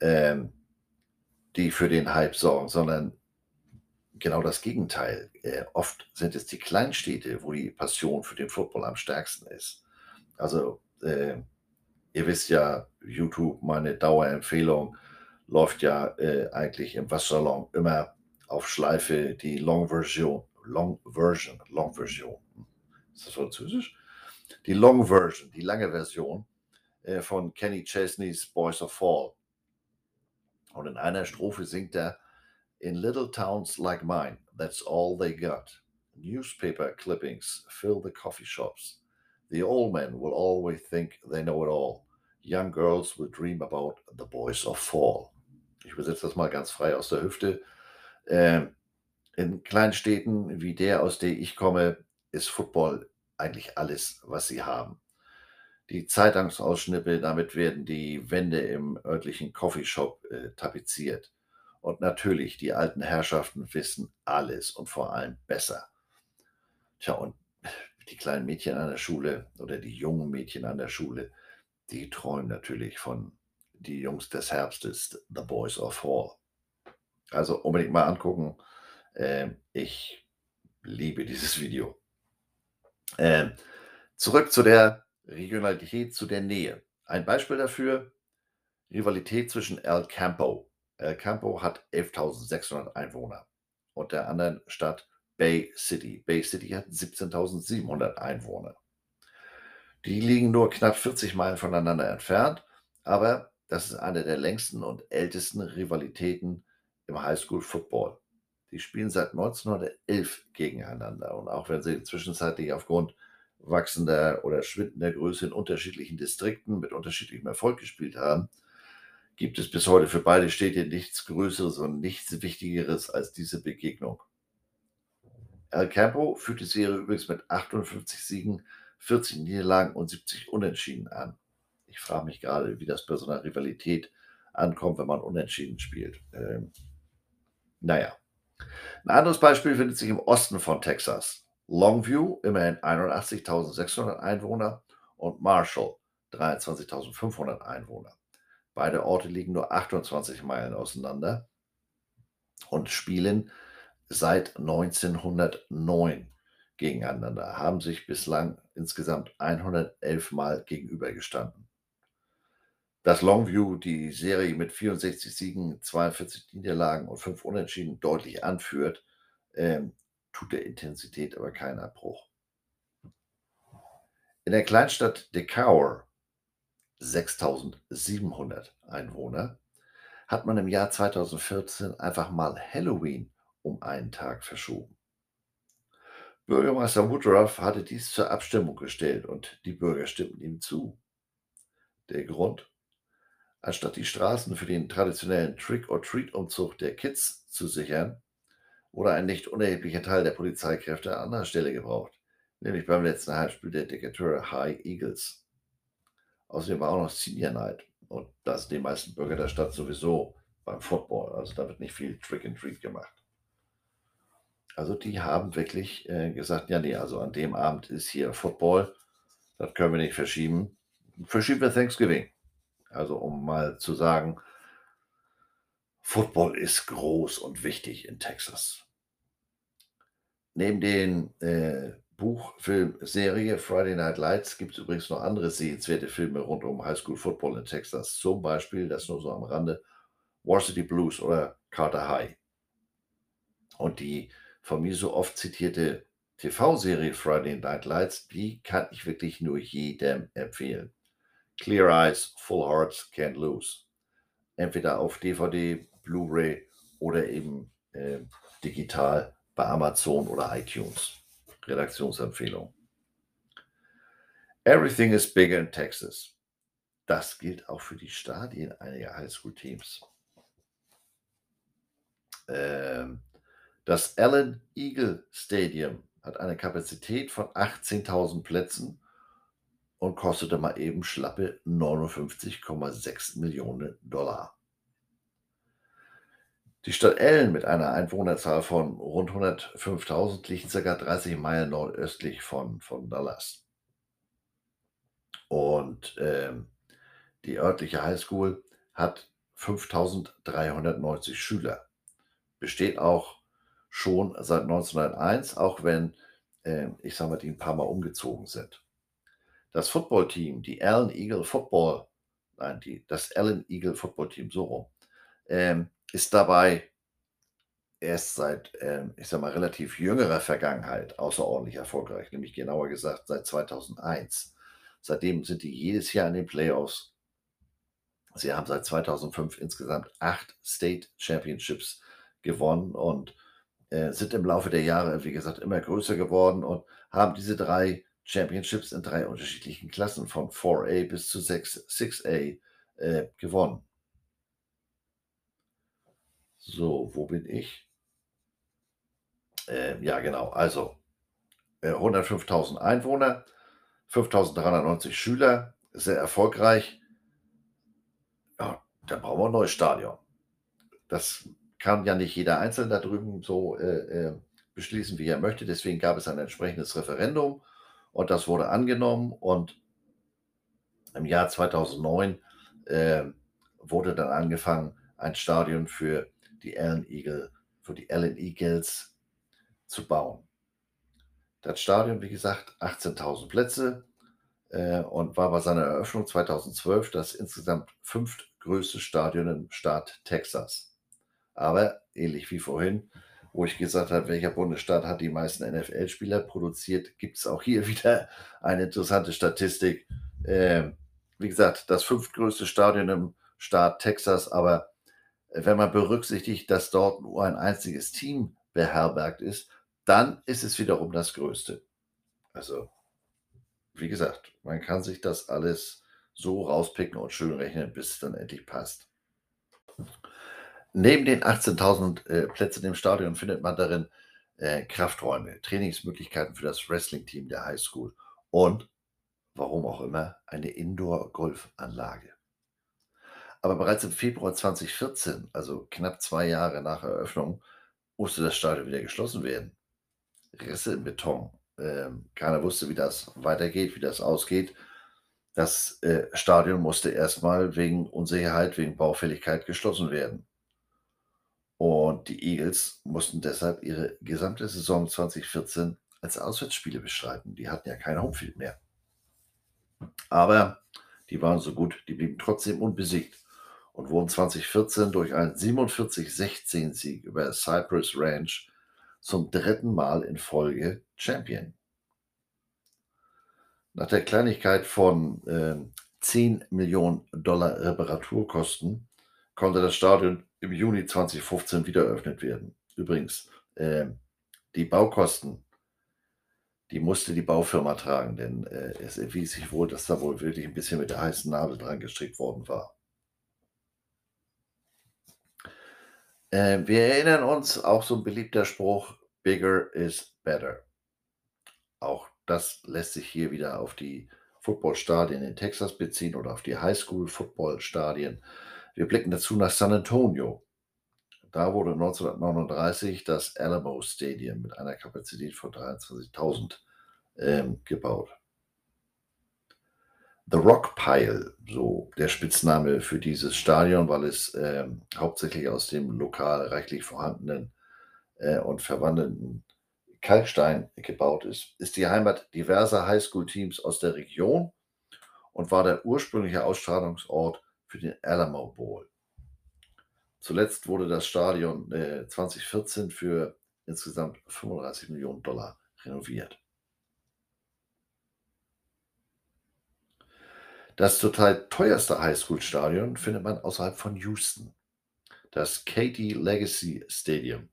ähm, die für den Hype sorgen, sondern genau das Gegenteil. Äh, oft sind es die Kleinstädte, wo die Passion für den Football am stärksten ist. Also, äh, ihr wisst ja, YouTube, meine Dauerempfehlung, läuft ja äh, eigentlich im Wassersalon immer auf Schleife die Long Version, Long Version, Long Version. Ist das Französisch? die Long Version, die lange Version äh, von Kenny Chesneys Boys of Fall. Und in einer Strophe singt er, In little towns like mine, that's all they got. Newspaper clippings fill the coffee shops. The old men will always think they know it all. Young girls will dream about the boys of fall. Ich übersetze das mal ganz frei aus der Hüfte. Ähm, in Kleinstädten wie der, aus der ich komme, ist Football eigentlich alles, was sie haben. Die Zeitungsausschnitte, damit werden die Wände im örtlichen Coffeeshop äh, tapeziert. Und natürlich, die alten Herrschaften wissen alles und vor allem besser. Tja, und die kleinen Mädchen an der Schule oder die jungen Mädchen an der Schule, die träumen natürlich von die Jungs des Herbstes, The Boys of Fall. Also unbedingt mal angucken. Äh, ich liebe dieses Video. Äh, zurück zu der Regionalität, zu der Nähe. Ein Beispiel dafür, Rivalität zwischen El Campo. El Campo hat 11.600 Einwohner und der anderen Stadt Bay City. Bay City hat 17.700 Einwohner. Die liegen nur knapp 40 Meilen voneinander entfernt, aber das ist eine der längsten und ältesten Rivalitäten im Highschool Football. Die spielen seit 1911 gegeneinander. Und auch wenn sie zwischenzeitlich aufgrund wachsender oder schwindender Größe in unterschiedlichen Distrikten mit unterschiedlichem Erfolg gespielt haben, gibt es bis heute für beide Städte nichts Größeres und nichts Wichtigeres als diese Begegnung. El Campo führt die Serie übrigens mit 58 Siegen, 40 Niederlagen und 70 Unentschieden an. Ich frage mich gerade, wie das bei so einer Rivalität ankommt, wenn man Unentschieden spielt. Ähm, naja. Ein anderes Beispiel findet sich im Osten von Texas. Longview, immerhin 81.600 Einwohner, und Marshall, 23.500 Einwohner. Beide Orte liegen nur 28 Meilen auseinander und spielen seit 1909 gegeneinander, haben sich bislang insgesamt 111 Mal gegenübergestanden. Dass Longview die Serie mit 64 Siegen, 42 Niederlagen und 5 Unentschieden deutlich anführt, ähm, tut der Intensität aber keinen Abbruch. In der Kleinstadt Decaur, 6700 Einwohner, hat man im Jahr 2014 einfach mal Halloween um einen Tag verschoben. Bürgermeister Woodruff hatte dies zur Abstimmung gestellt und die Bürger stimmten ihm zu. Der Grund? Anstatt die Straßen für den traditionellen Trick-or-Treat-Umzug der Kids zu sichern, wurde ein nicht unerheblicher Teil der Polizeikräfte an anderer Stelle gebraucht, nämlich beim letzten Heimspiel der Decatur High Eagles. Außerdem war auch noch Senior Night und das sind die meisten Bürger der Stadt sowieso beim Football, also da wird nicht viel Trick-and-Treat gemacht. Also die haben wirklich äh, gesagt, ja nee, also an dem Abend ist hier Football, das können wir nicht verschieben. Verschieben wir Thanksgiving. Also um mal zu sagen, Football ist groß und wichtig in Texas. Neben den äh, Buch, Film, Serie Friday Night Lights gibt es übrigens noch andere sehenswerte Filme rund um Highschool Football in Texas. Zum Beispiel, das nur so am Rande, Varsity Blues oder Carter High. Und die von mir so oft zitierte TV-Serie Friday Night Lights, die kann ich wirklich nur jedem empfehlen. Clear Eyes, Full Hearts, Can't Lose. Entweder auf DVD, Blu-ray oder eben äh, digital bei Amazon oder iTunes. Redaktionsempfehlung. Everything is bigger in Texas. Das gilt auch für die Stadien einiger Highschool-Teams. Ähm, das Allen Eagle Stadium hat eine Kapazität von 18.000 Plätzen und kostete mal eben schlappe 59,6 Millionen Dollar. Die Stadt Allen mit einer Einwohnerzahl von rund 105.000 liegt ca. 30 Meilen nordöstlich von, von Dallas. Und ähm, die örtliche Highschool hat 5.390 Schüler. Besteht auch schon seit 1901, auch wenn, äh, ich sage mal, die ein paar Mal umgezogen sind. Das Footballteam, die Allen Eagle Football, nein, die, das Allen Eagle Football Team, so rum, ähm, ist dabei erst seit, ähm, ich sag mal, relativ jüngerer Vergangenheit außerordentlich erfolgreich, nämlich genauer gesagt seit 2001. Seitdem sind die jedes Jahr in den Playoffs. Sie haben seit 2005 insgesamt acht State Championships gewonnen und äh, sind im Laufe der Jahre, wie gesagt, immer größer geworden und haben diese drei Championships in drei unterschiedlichen Klassen von 4A bis zu 6, 6A äh, gewonnen. So, wo bin ich? Äh, ja, genau. Also äh, 105.000 Einwohner, 5.390 Schüler, sehr erfolgreich. Ja, da brauchen wir ein neues Stadion. Das kann ja nicht jeder Einzelne da drüben so äh, äh, beschließen, wie er möchte. Deswegen gab es ein entsprechendes Referendum und das wurde angenommen. Und im Jahr 2009 äh, wurde dann angefangen, ein Stadion für die Allen Eagle, für die Allen Eagles zu bauen. Das Stadion, wie gesagt, 18.000 Plätze äh, und war bei seiner Eröffnung 2012 das insgesamt fünftgrößte Stadion im Staat Texas. Aber ähnlich wie vorhin, wo ich gesagt habe, welcher Bundesstaat hat die meisten NFL-Spieler produziert, gibt es auch hier wieder eine interessante Statistik. Äh, wie gesagt, das fünftgrößte Stadion im Staat Texas, aber wenn man berücksichtigt, dass dort nur ein einziges Team beherbergt ist, dann ist es wiederum das Größte. Also, wie gesagt, man kann sich das alles so rauspicken und schön rechnen, bis es dann endlich passt. Neben den 18.000 äh, Plätzen im Stadion findet man darin äh, Krafträume, Trainingsmöglichkeiten für das Wrestling-Team der High School und, warum auch immer, eine Indoor-Golfanlage. Aber bereits im Februar 2014, also knapp zwei Jahre nach Eröffnung, musste das Stadion wieder geschlossen werden. Risse im Beton. Ähm, keiner wusste, wie das weitergeht, wie das ausgeht. Das äh, Stadion musste erstmal wegen Unsicherheit, wegen Baufälligkeit geschlossen werden. Und die Eagles mussten deshalb ihre gesamte Saison 2014 als Auswärtsspiele bestreiten. Die hatten ja kein Homefield mehr. Aber die waren so gut, die blieben trotzdem unbesiegt und wurden 2014 durch einen 47-16-Sieg über Cypress Ranch zum dritten Mal in Folge Champion. Nach der Kleinigkeit von äh, 10 Millionen Dollar Reparaturkosten konnte das Stadion im Juni 2015 wieder eröffnet werden. Übrigens, äh, die Baukosten, die musste die Baufirma tragen, denn äh, es erwies sich wohl, dass da wohl wirklich ein bisschen mit der heißen Nadel dran gestrickt worden war. Äh, wir erinnern uns auch so ein beliebter Spruch, bigger is better. Auch das lässt sich hier wieder auf die Footballstadien in Texas beziehen oder auf die Highschool-Footballstadien. Wir blicken dazu nach San Antonio. Da wurde 1939 das Alamo Stadium mit einer Kapazität von 23.000 ähm, gebaut. The Rock Pile, so der Spitzname für dieses Stadion, weil es ähm, hauptsächlich aus dem lokal reichlich vorhandenen äh, und verwandelten Kalkstein gebaut ist, ist die Heimat diverser Highschool-Teams aus der Region und war der ursprüngliche Ausstrahlungsort für den Alamo Bowl. Zuletzt wurde das Stadion äh, 2014 für insgesamt 35 Millionen Dollar renoviert. Das total teuerste Highschool-Stadion findet man außerhalb von Houston. Das Katy Legacy Stadium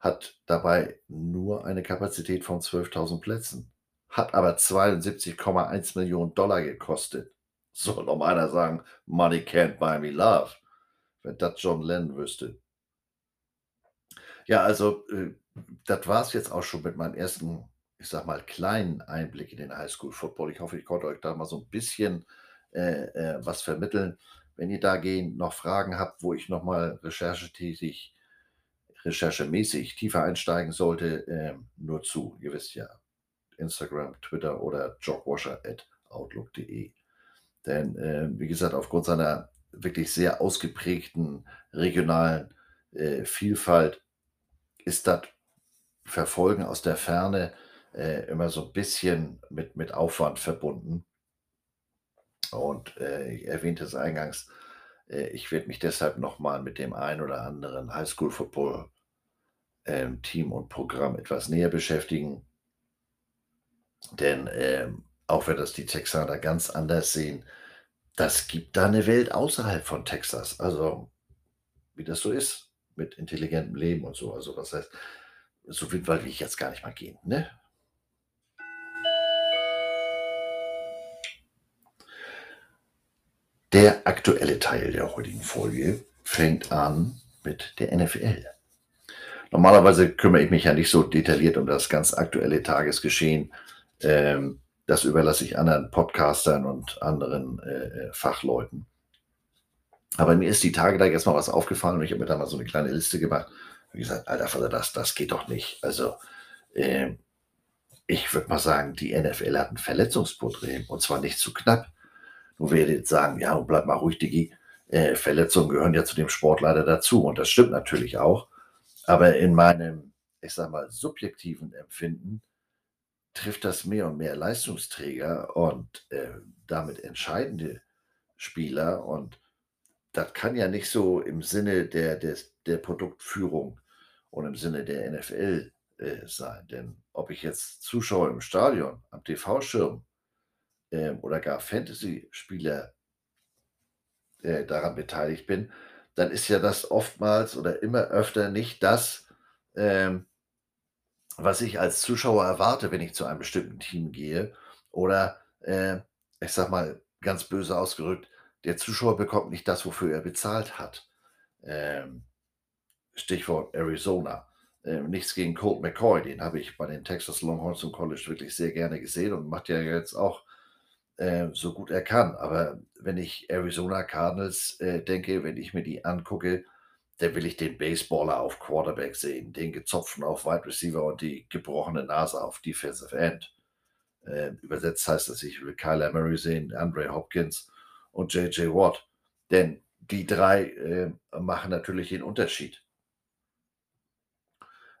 hat dabei nur eine Kapazität von 12.000 Plätzen, hat aber 72,1 Millionen Dollar gekostet. Soll noch einer sagen, Money can't buy me love, wenn das John Lennon wüsste. Ja, also äh, das war es jetzt auch schon mit meinem ersten, ich sag mal, kleinen Einblick in den Highschool Football. Ich hoffe, ich konnte euch da mal so ein bisschen äh, äh, was vermitteln. Wenn ihr dagegen noch Fragen habt, wo ich nochmal recherchetätig recherchemäßig tiefer einsteigen sollte, äh, nur zu. Ihr wisst ja, Instagram, Twitter oder jogwasher.outlook.de. Denn, äh, wie gesagt, aufgrund seiner wirklich sehr ausgeprägten regionalen äh, Vielfalt ist das Verfolgen aus der Ferne äh, immer so ein bisschen mit, mit Aufwand verbunden. Und äh, ich erwähnte es eingangs, äh, ich werde mich deshalb nochmal mit dem ein oder anderen Highschool-Football ähm, und Programm etwas näher beschäftigen. Denn ähm, auch wenn das die Texaner ganz anders sehen, das gibt da eine Welt außerhalb von Texas. Also, wie das so ist mit intelligentem Leben und so. Also, was heißt, so weit will ich jetzt gar nicht mal gehen, ne? Der aktuelle Teil der heutigen Folge fängt an mit der NFL. Normalerweise kümmere ich mich ja nicht so detailliert um das ganz aktuelle Tagesgeschehen. Ähm, das überlasse ich anderen Podcastern und anderen äh, äh, Fachleuten. Aber mir ist die Tage da jetzt mal was aufgefallen und ich habe mir da mal so eine kleine Liste gemacht. Wie gesagt, alter Vater, das, das geht doch nicht. Also, äh, ich würde mal sagen, die NFL hat ein Verletzungsproblem und zwar nicht zu knapp. Nun werdet jetzt sagen, ja, bleib mal ruhig, Digi. Äh, Verletzungen gehören ja zu dem Sport leider dazu und das stimmt natürlich auch. Aber in meinem, ich sag mal, subjektiven Empfinden trifft das mehr und mehr Leistungsträger und äh, damit entscheidende Spieler. Und das kann ja nicht so im Sinne der, des, der Produktführung und im Sinne der NFL äh, sein. Denn ob ich jetzt Zuschauer im Stadion, am TV-Schirm äh, oder gar Fantasy-Spieler äh, daran beteiligt bin, dann ist ja das oftmals oder immer öfter nicht das, ähm, was ich als Zuschauer erwarte, wenn ich zu einem bestimmten Team gehe. Oder äh, ich sag mal ganz böse ausgerückt, der Zuschauer bekommt nicht das, wofür er bezahlt hat. Ähm, Stichwort Arizona. Ähm, nichts gegen Colt McCoy, den habe ich bei den Texas Longhorns im College wirklich sehr gerne gesehen und macht ja jetzt auch äh, so gut er kann. Aber wenn ich Arizona Cardinals äh, denke, wenn ich mir die angucke, dann will ich den Baseballer auf Quarterback sehen, den gezopften auf Wide Receiver und die gebrochene Nase auf Defensive End. Äh, übersetzt heißt das, ich will Kyler Murray sehen, Andre Hopkins und JJ Watt. Denn die drei äh, machen natürlich den Unterschied.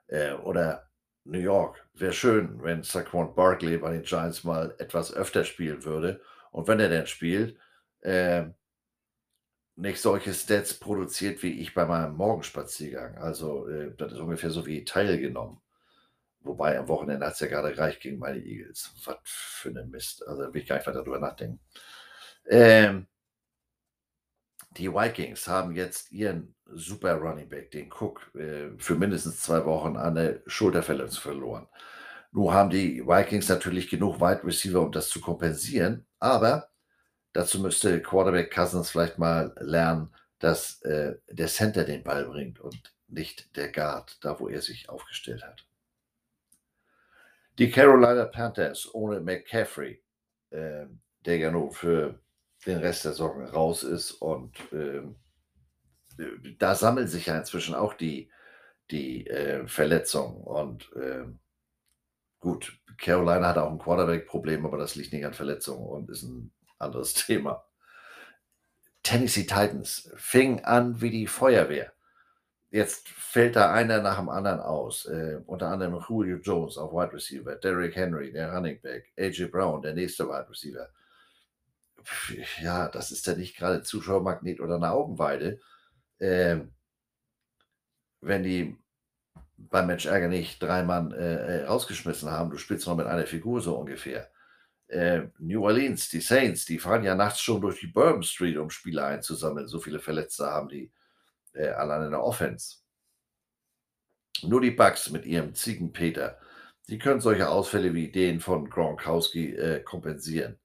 Äh, oder New York. Wäre schön, wenn Saquon Barkley bei den Giants mal etwas öfter spielen würde. Und wenn er denn spielt, äh, nicht solche Stats produziert wie ich bei meinem Morgenspaziergang. Also, äh, das ist ungefähr so wie teilgenommen. Wobei am Wochenende hat es ja gerade gereicht gegen meine Eagles. Was für eine Mist. Also, da will ich gar nicht weiter drüber nachdenken. Ähm, die Vikings haben jetzt ihren super Running Back, den Cook, äh, für mindestens zwei Wochen an eine Schulterverletzung verloren. Nun haben die Vikings natürlich genug Wide Receiver, um das zu kompensieren, aber dazu müsste Quarterback Cousins vielleicht mal lernen, dass äh, der Center den Ball bringt und nicht der Guard, da wo er sich aufgestellt hat. Die Carolina Panthers ohne McCaffrey, äh, der ja nur für den Rest der Saison raus ist und äh, da sammeln sich ja inzwischen auch die, die äh, Verletzungen und ähm, Gut, Carolina hat auch ein Quarterback-Problem, aber das liegt nicht an Verletzungen und ist ein anderes Thema. Tennessee Titans fing an wie die Feuerwehr. Jetzt fällt da einer nach dem anderen aus. Äh, unter anderem Julio Jones auf Wide Receiver, Derrick Henry, der Running Back, AJ Brown, der nächste Wide Receiver. Ja, das ist ja nicht gerade Zuschauermagnet oder eine Augenweide. Äh, wenn die beim Match Ärger nicht drei Mann äh, äh, rausgeschmissen haben. Du spielst noch mit einer Figur so ungefähr. Äh, New Orleans, die Saints, die fahren ja nachts schon durch die Bourbon Street, um Spieler einzusammeln. So viele Verletzte haben die äh, allein in der Offense. Nur die Bucks mit ihrem Ziegenpeter, die können solche Ausfälle wie den von Gronkowski äh, kompensieren.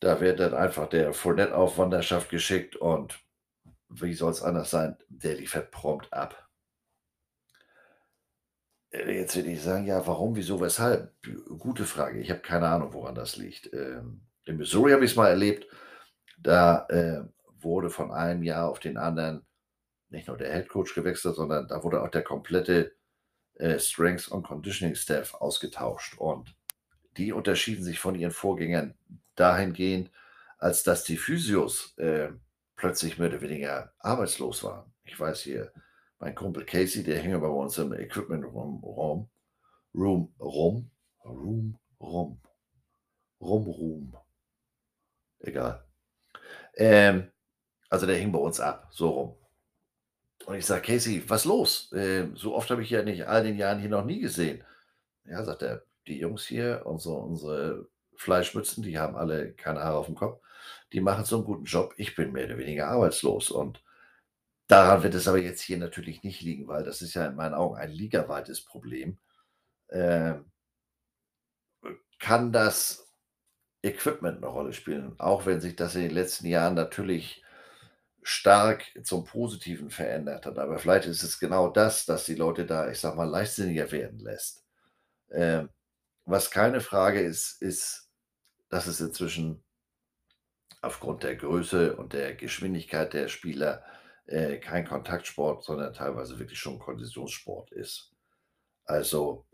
Da wird dann einfach der Fournette auf Wanderschaft geschickt und wie soll es anders sein? Der liefert prompt ab. Äh, jetzt würde ich sagen, ja, warum, wieso, weshalb? Gute Frage. Ich habe keine Ahnung, woran das liegt. Ähm, in Missouri habe ich es mal erlebt. Da äh, wurde von einem Jahr auf den anderen nicht nur der Head Coach gewechselt, sondern da wurde auch der komplette äh, Strengths und Conditioning Staff ausgetauscht. Und die unterschieden sich von ihren Vorgängern dahingehend, als dass die Physios äh, plötzlich mehr oder weniger arbeitslos waren. Ich weiß hier, mein Kumpel Casey, der hing bei uns im Equipment Room, Room, Room, Room, Room, Room, Room, Room. Egal. Ähm, also der hing bei uns ab, so rum. Und ich sage, Casey, was los? Ähm, so oft habe ich ja nicht all den Jahren hier noch nie gesehen. Ja, sagt er, die Jungs hier, unsere, unsere Fleischmützen, die haben alle keine Haare auf dem Kopf. Die machen so einen guten Job. Ich bin mehr oder weniger arbeitslos. Und Daran wird es aber jetzt hier natürlich nicht liegen, weil das ist ja in meinen Augen ein ligaweites Problem. Ähm, kann das Equipment eine Rolle spielen, auch wenn sich das in den letzten Jahren natürlich stark zum Positiven verändert hat. Aber vielleicht ist es genau das, dass die Leute da, ich sag mal, leichtsinniger werden lässt. Ähm, was keine Frage ist, ist, dass es inzwischen aufgrund der Größe und der Geschwindigkeit der Spieler äh, kein Kontaktsport, sondern teilweise wirklich schon Konditionssport ist. Also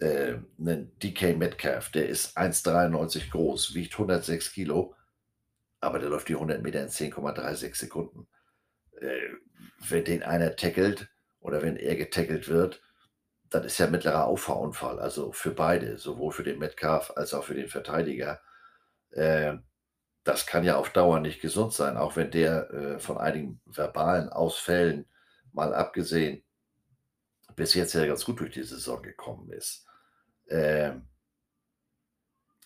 äh, ein DK Metcalf, der ist 1,93 groß, wiegt 106 Kilo, aber der läuft die 100 Meter in 10,36 Sekunden. Äh, wenn den einer tackelt oder wenn er getackelt wird, das ist ja mittlerer Auffahrunfall, also für beide, sowohl für den Metcalf als auch für den Verteidiger. Äh, das kann ja auf Dauer nicht gesund sein, auch wenn der äh, von einigen verbalen Ausfällen mal abgesehen bis jetzt ja ganz gut durch die Saison gekommen ist. Ähm,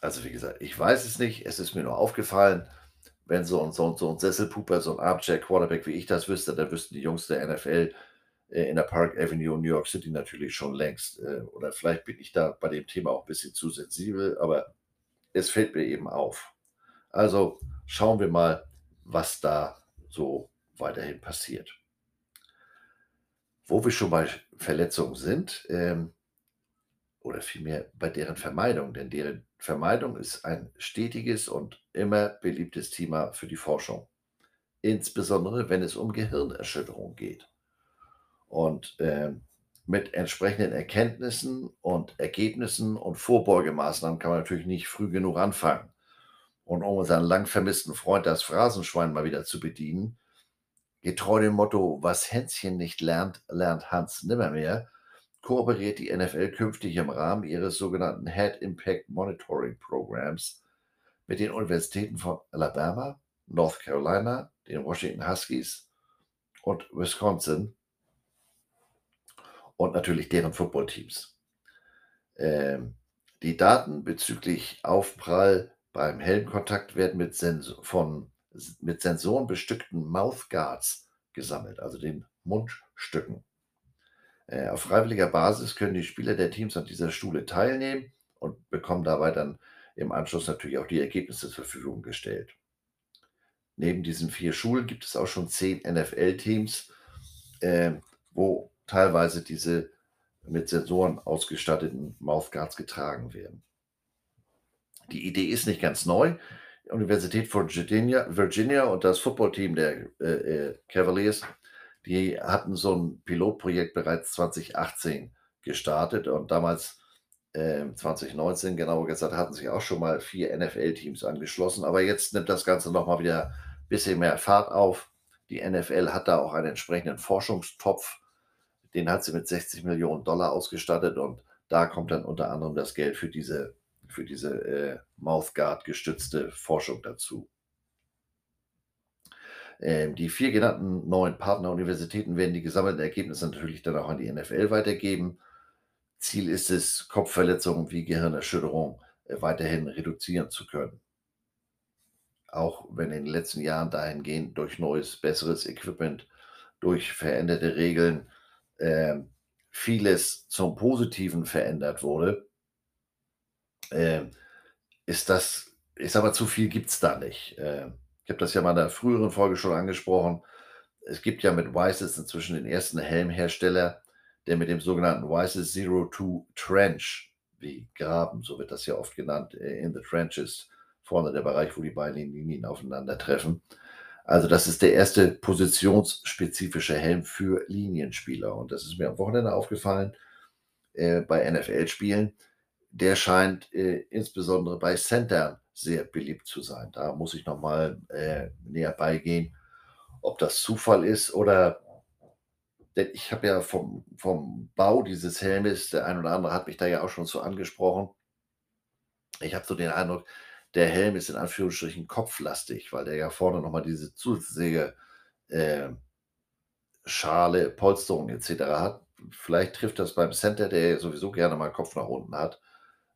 also wie gesagt, ich weiß es nicht, es ist mir nur aufgefallen, wenn so ein, so, so ein Sesselpuper, so ein Armchair Quarterback wie ich das wüsste, dann wüssten die Jungs der NFL äh, in der Park Avenue New York City natürlich schon längst. Äh, oder vielleicht bin ich da bei dem Thema auch ein bisschen zu sensibel, aber es fällt mir eben auf. Also schauen wir mal, was da so weiterhin passiert. Wo wir schon bei Verletzungen sind, ähm, oder vielmehr bei deren Vermeidung, denn deren Vermeidung ist ein stetiges und immer beliebtes Thema für die Forschung, insbesondere wenn es um Gehirnerschütterung geht. Und ähm, mit entsprechenden Erkenntnissen und Ergebnissen und Vorbeugemaßnahmen kann man natürlich nicht früh genug anfangen. Und um unseren lang vermissten Freund das Phrasenschwein mal wieder zu bedienen, getreu dem Motto, was Hänschen nicht lernt, lernt Hans nimmermehr, kooperiert die NFL künftig im Rahmen ihres sogenannten Head Impact Monitoring Programs mit den Universitäten von Alabama, North Carolina, den Washington Huskies und Wisconsin und natürlich deren Footballteams. Ähm, die Daten bezüglich Aufprall beim Helmkontakt werden mit, Sensor, von, mit Sensoren bestückten Mouthguards gesammelt, also den Mundstücken. Äh, auf freiwilliger Basis können die Spieler der Teams an dieser Schule teilnehmen und bekommen dabei dann im Anschluss natürlich auch die Ergebnisse zur Verfügung gestellt. Neben diesen vier Schulen gibt es auch schon zehn NFL-Teams, äh, wo teilweise diese mit Sensoren ausgestatteten Mouthguards getragen werden. Die Idee ist nicht ganz neu. Die Universität von Virginia, Virginia und das Footballteam der äh, äh Cavaliers, die hatten so ein Pilotprojekt bereits 2018 gestartet und damals äh, 2019 genauer gesagt hatten sich auch schon mal vier NFL-Teams angeschlossen. Aber jetzt nimmt das Ganze nochmal wieder ein bisschen mehr Fahrt auf. Die NFL hat da auch einen entsprechenden Forschungstopf den hat sie mit 60 Millionen Dollar ausgestattet und da kommt dann unter anderem das Geld für diese, für diese äh, Mouthguard gestützte Forschung dazu. Ähm, die vier genannten neuen Partneruniversitäten werden die gesammelten Ergebnisse natürlich dann auch an die NFL weitergeben. Ziel ist es, Kopfverletzungen wie Gehirnerschütterung äh, weiterhin reduzieren zu können. Auch wenn in den letzten Jahren dahingehend durch neues, besseres Equipment, durch veränderte Regeln äh, vieles zum Positiven verändert wurde, äh, ist das, ich sag mal, zu viel gibt es da nicht. Äh, ich habe das ja mal in der früheren Folge schon angesprochen. Es gibt ja mit Wysis inzwischen den ersten Helmhersteller, der mit dem sogenannten Wysis Zero Two Trench, wie Graben, so wird das ja oft genannt, äh, in the Trenches, vorne der Bereich, wo die beiden Linien aufeinandertreffen, also das ist der erste positionsspezifische Helm für Linienspieler. Und das ist mir am Wochenende aufgefallen äh, bei NFL-Spielen. Der scheint äh, insbesondere bei Centern sehr beliebt zu sein. Da muss ich nochmal äh, näher beigehen, ob das Zufall ist oder denn ich habe ja vom, vom Bau dieses Helmes, der ein oder andere hat mich da ja auch schon so angesprochen. Ich habe so den Eindruck, der Helm ist in Anführungsstrichen kopflastig, weil der ja vorne nochmal diese zusätzliche äh, Schale, Polsterung etc. hat. Vielleicht trifft das beim Center, der sowieso gerne mal Kopf nach unten hat.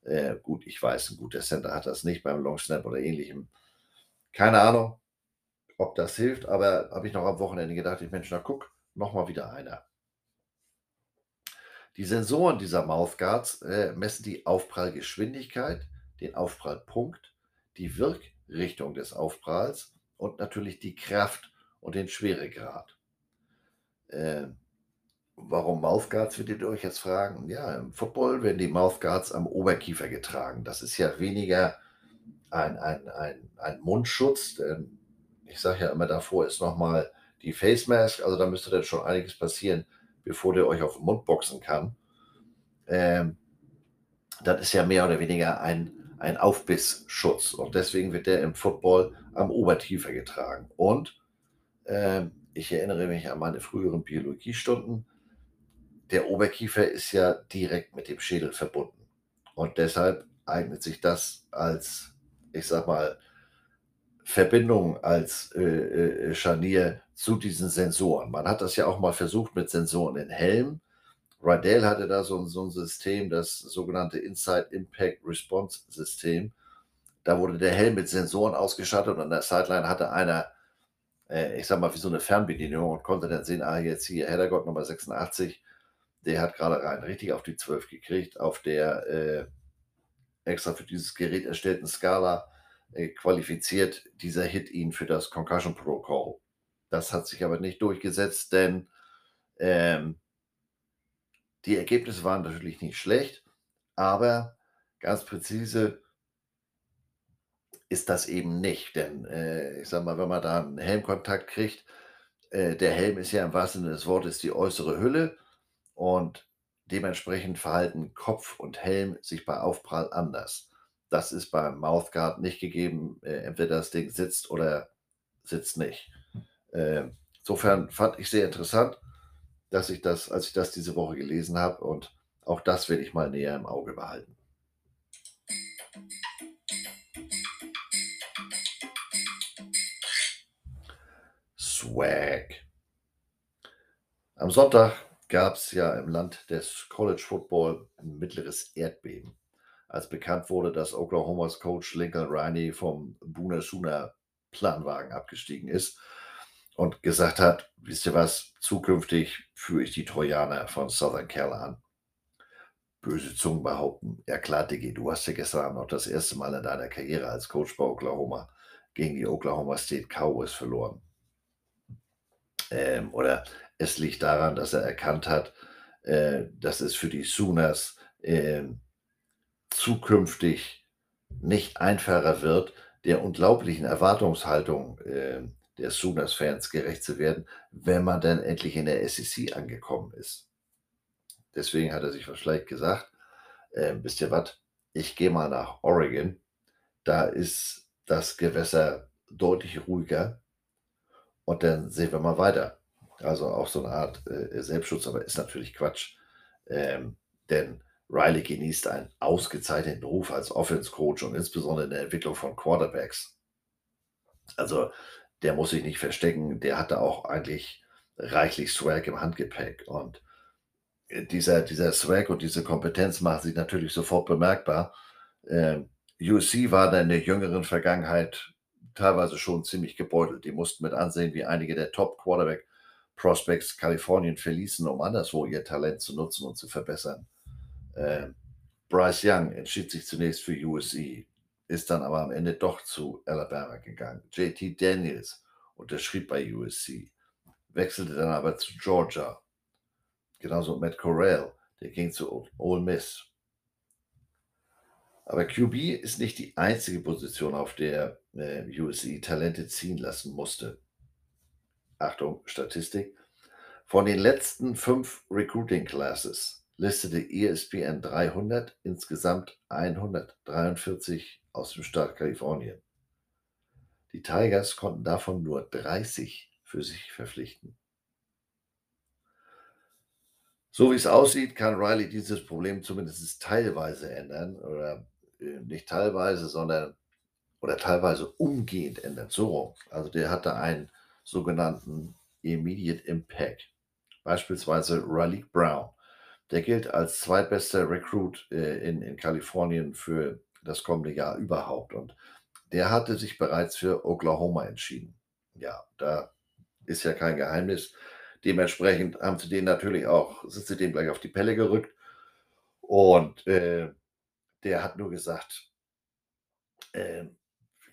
Äh, gut, ich weiß, ein guter Center hat das nicht beim Long Snap oder ähnlichem. Keine Ahnung, ob das hilft, aber habe ich noch am Wochenende gedacht, ich Mensch, na guck, nochmal wieder einer. Die Sensoren dieser Mouthguards äh, messen die Aufprallgeschwindigkeit, den Aufprallpunkt die Wirkrichtung des Aufpralls und natürlich die Kraft und den Schweregrad. Äh, warum Mouthguards, würdet ihr euch jetzt fragen? Ja, im Football werden die Mouthguards am Oberkiefer getragen. Das ist ja weniger ein, ein, ein, ein Mundschutz, denn ich sage ja immer, davor ist nochmal die Face Mask, also da müsste dann schon einiges passieren, bevor der euch auf den Mund boxen kann. Ähm, das ist ja mehr oder weniger ein ein Aufbissschutz. Und deswegen wird der im Football am Obertiefer getragen. Und äh, ich erinnere mich an meine früheren Biologiestunden. Der Oberkiefer ist ja direkt mit dem Schädel verbunden. Und deshalb eignet sich das als, ich sag mal, Verbindung als äh, äh, Scharnier zu diesen Sensoren. Man hat das ja auch mal versucht mit Sensoren in Helm. Rydell hatte da so, so ein System, das sogenannte Inside Impact Response System. Da wurde der Helm mit Sensoren ausgestattet und an der Sideline hatte einer, äh, ich sag mal, wie so eine Fernbedienung und konnte dann sehen, ah, jetzt hier Heddergott Nummer 86, der hat gerade rein richtig auf die 12 gekriegt, auf der äh, extra für dieses Gerät erstellten Skala äh, qualifiziert dieser Hit ihn für das Concussion Protocol. Das hat sich aber nicht durchgesetzt, denn ähm, die Ergebnisse waren natürlich nicht schlecht, aber ganz präzise ist das eben nicht. Denn äh, ich sage mal, wenn man da einen Helmkontakt kriegt, äh, der Helm ist ja im wahrsten Sinne des Wortes die äußere Hülle und dementsprechend verhalten Kopf und Helm sich bei Aufprall anders. Das ist beim Mouthguard nicht gegeben. Äh, entweder das Ding sitzt oder sitzt nicht. Äh, insofern fand ich sehr interessant, dass ich das, als ich das diese Woche gelesen habe und auch das werde ich mal näher im Auge behalten. Swag. Am Sonntag gab es ja im Land des College Football ein mittleres Erdbeben, als bekannt wurde, dass Oklahomas Coach Lincoln Riley vom Sooner Planwagen abgestiegen ist und gesagt hat, wisst ihr was, zukünftig führe ich die Trojaner von Southern Cal an. Böse Zungen behaupten, ja klar, Diggi, du hast ja gestern noch das erste Mal in deiner Karriere als Coach bei Oklahoma gegen die Oklahoma State Cowboys verloren. Ähm, oder es liegt daran, dass er erkannt hat, äh, dass es für die Sooners äh, zukünftig nicht einfacher wird, der unglaublichen Erwartungshaltung äh, der Sooners-Fans gerecht zu werden, wenn man dann endlich in der SEC angekommen ist. Deswegen hat er sich vielleicht gesagt, äh, wisst ihr was, ich gehe mal nach Oregon, da ist das Gewässer deutlich ruhiger und dann sehen wir mal weiter. Also auch so eine Art äh, Selbstschutz, aber ist natürlich Quatsch. Ähm, denn Riley genießt einen ausgezeichneten Ruf als Offense-Coach und insbesondere in der Entwicklung von Quarterbacks. Also der muss sich nicht verstecken, der hatte auch eigentlich reichlich Swag im Handgepäck. Und dieser, dieser Swag und diese Kompetenz macht sich natürlich sofort bemerkbar. Ähm, USC war in der jüngeren Vergangenheit teilweise schon ziemlich gebeutelt. Die mussten mit ansehen, wie einige der Top-Quarterback-Prospects Kalifornien verließen, um anderswo ihr Talent zu nutzen und zu verbessern. Ähm, Bryce Young entschied sich zunächst für USC, ist dann aber am Ende doch zu Alabama gegangen. JT Daniels unterschrieb bei USC, wechselte dann aber zu Georgia. Genauso Matt Corral, der ging zu Ole Miss. Aber QB ist nicht die einzige Position, auf der äh, USC Talente ziehen lassen musste. Achtung, Statistik. Von den letzten fünf Recruiting Classes listete ESPN 300 insgesamt 143 aus dem Staat Kalifornien. Die Tigers konnten davon nur 30 für sich verpflichten. So wie es aussieht, kann Riley dieses Problem zumindest teilweise ändern oder äh, nicht teilweise, sondern oder teilweise umgehend ändern. So, also der hatte einen sogenannten Immediate Impact. Beispielsweise Riley Brown. Der gilt als zweitbester Recruit äh, in, in Kalifornien für das kommende Jahr überhaupt. Und der hatte sich bereits für Oklahoma entschieden. Ja, da ist ja kein Geheimnis. Dementsprechend haben sie den natürlich auch, sind sie dem gleich auf die Pelle gerückt. Und äh, der hat nur gesagt, äh,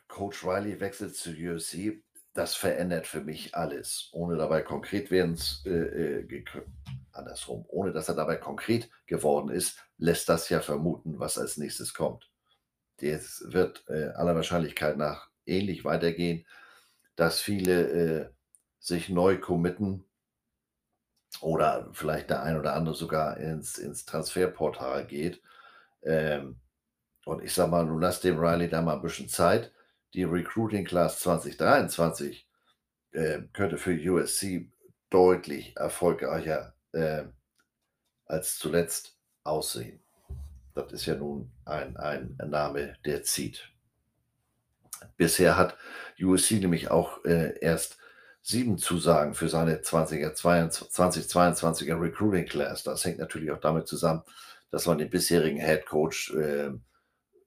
Coach Riley wechselt zu USC. Das verändert für mich alles, ohne dabei konkret werden, äh, äh andersrum, ohne dass er dabei konkret geworden ist, lässt das ja vermuten, was als nächstes kommt. Das wird äh, aller Wahrscheinlichkeit nach ähnlich weitergehen, dass viele äh, sich neu committen oder vielleicht der ein oder andere sogar ins, ins Transferportal geht. Ähm, und ich sage mal, nun lass dem Riley da mal ein bisschen Zeit. Die Recruiting Class 2023 äh, könnte für USC deutlich erfolgreicher äh, als zuletzt aussehen. Das ist ja nun ein, ein Name, der zieht. Bisher hat USC nämlich auch äh, erst sieben Zusagen für seine 20er, 2022er Recruiting Class. Das hängt natürlich auch damit zusammen, dass man den bisherigen Head Coach äh,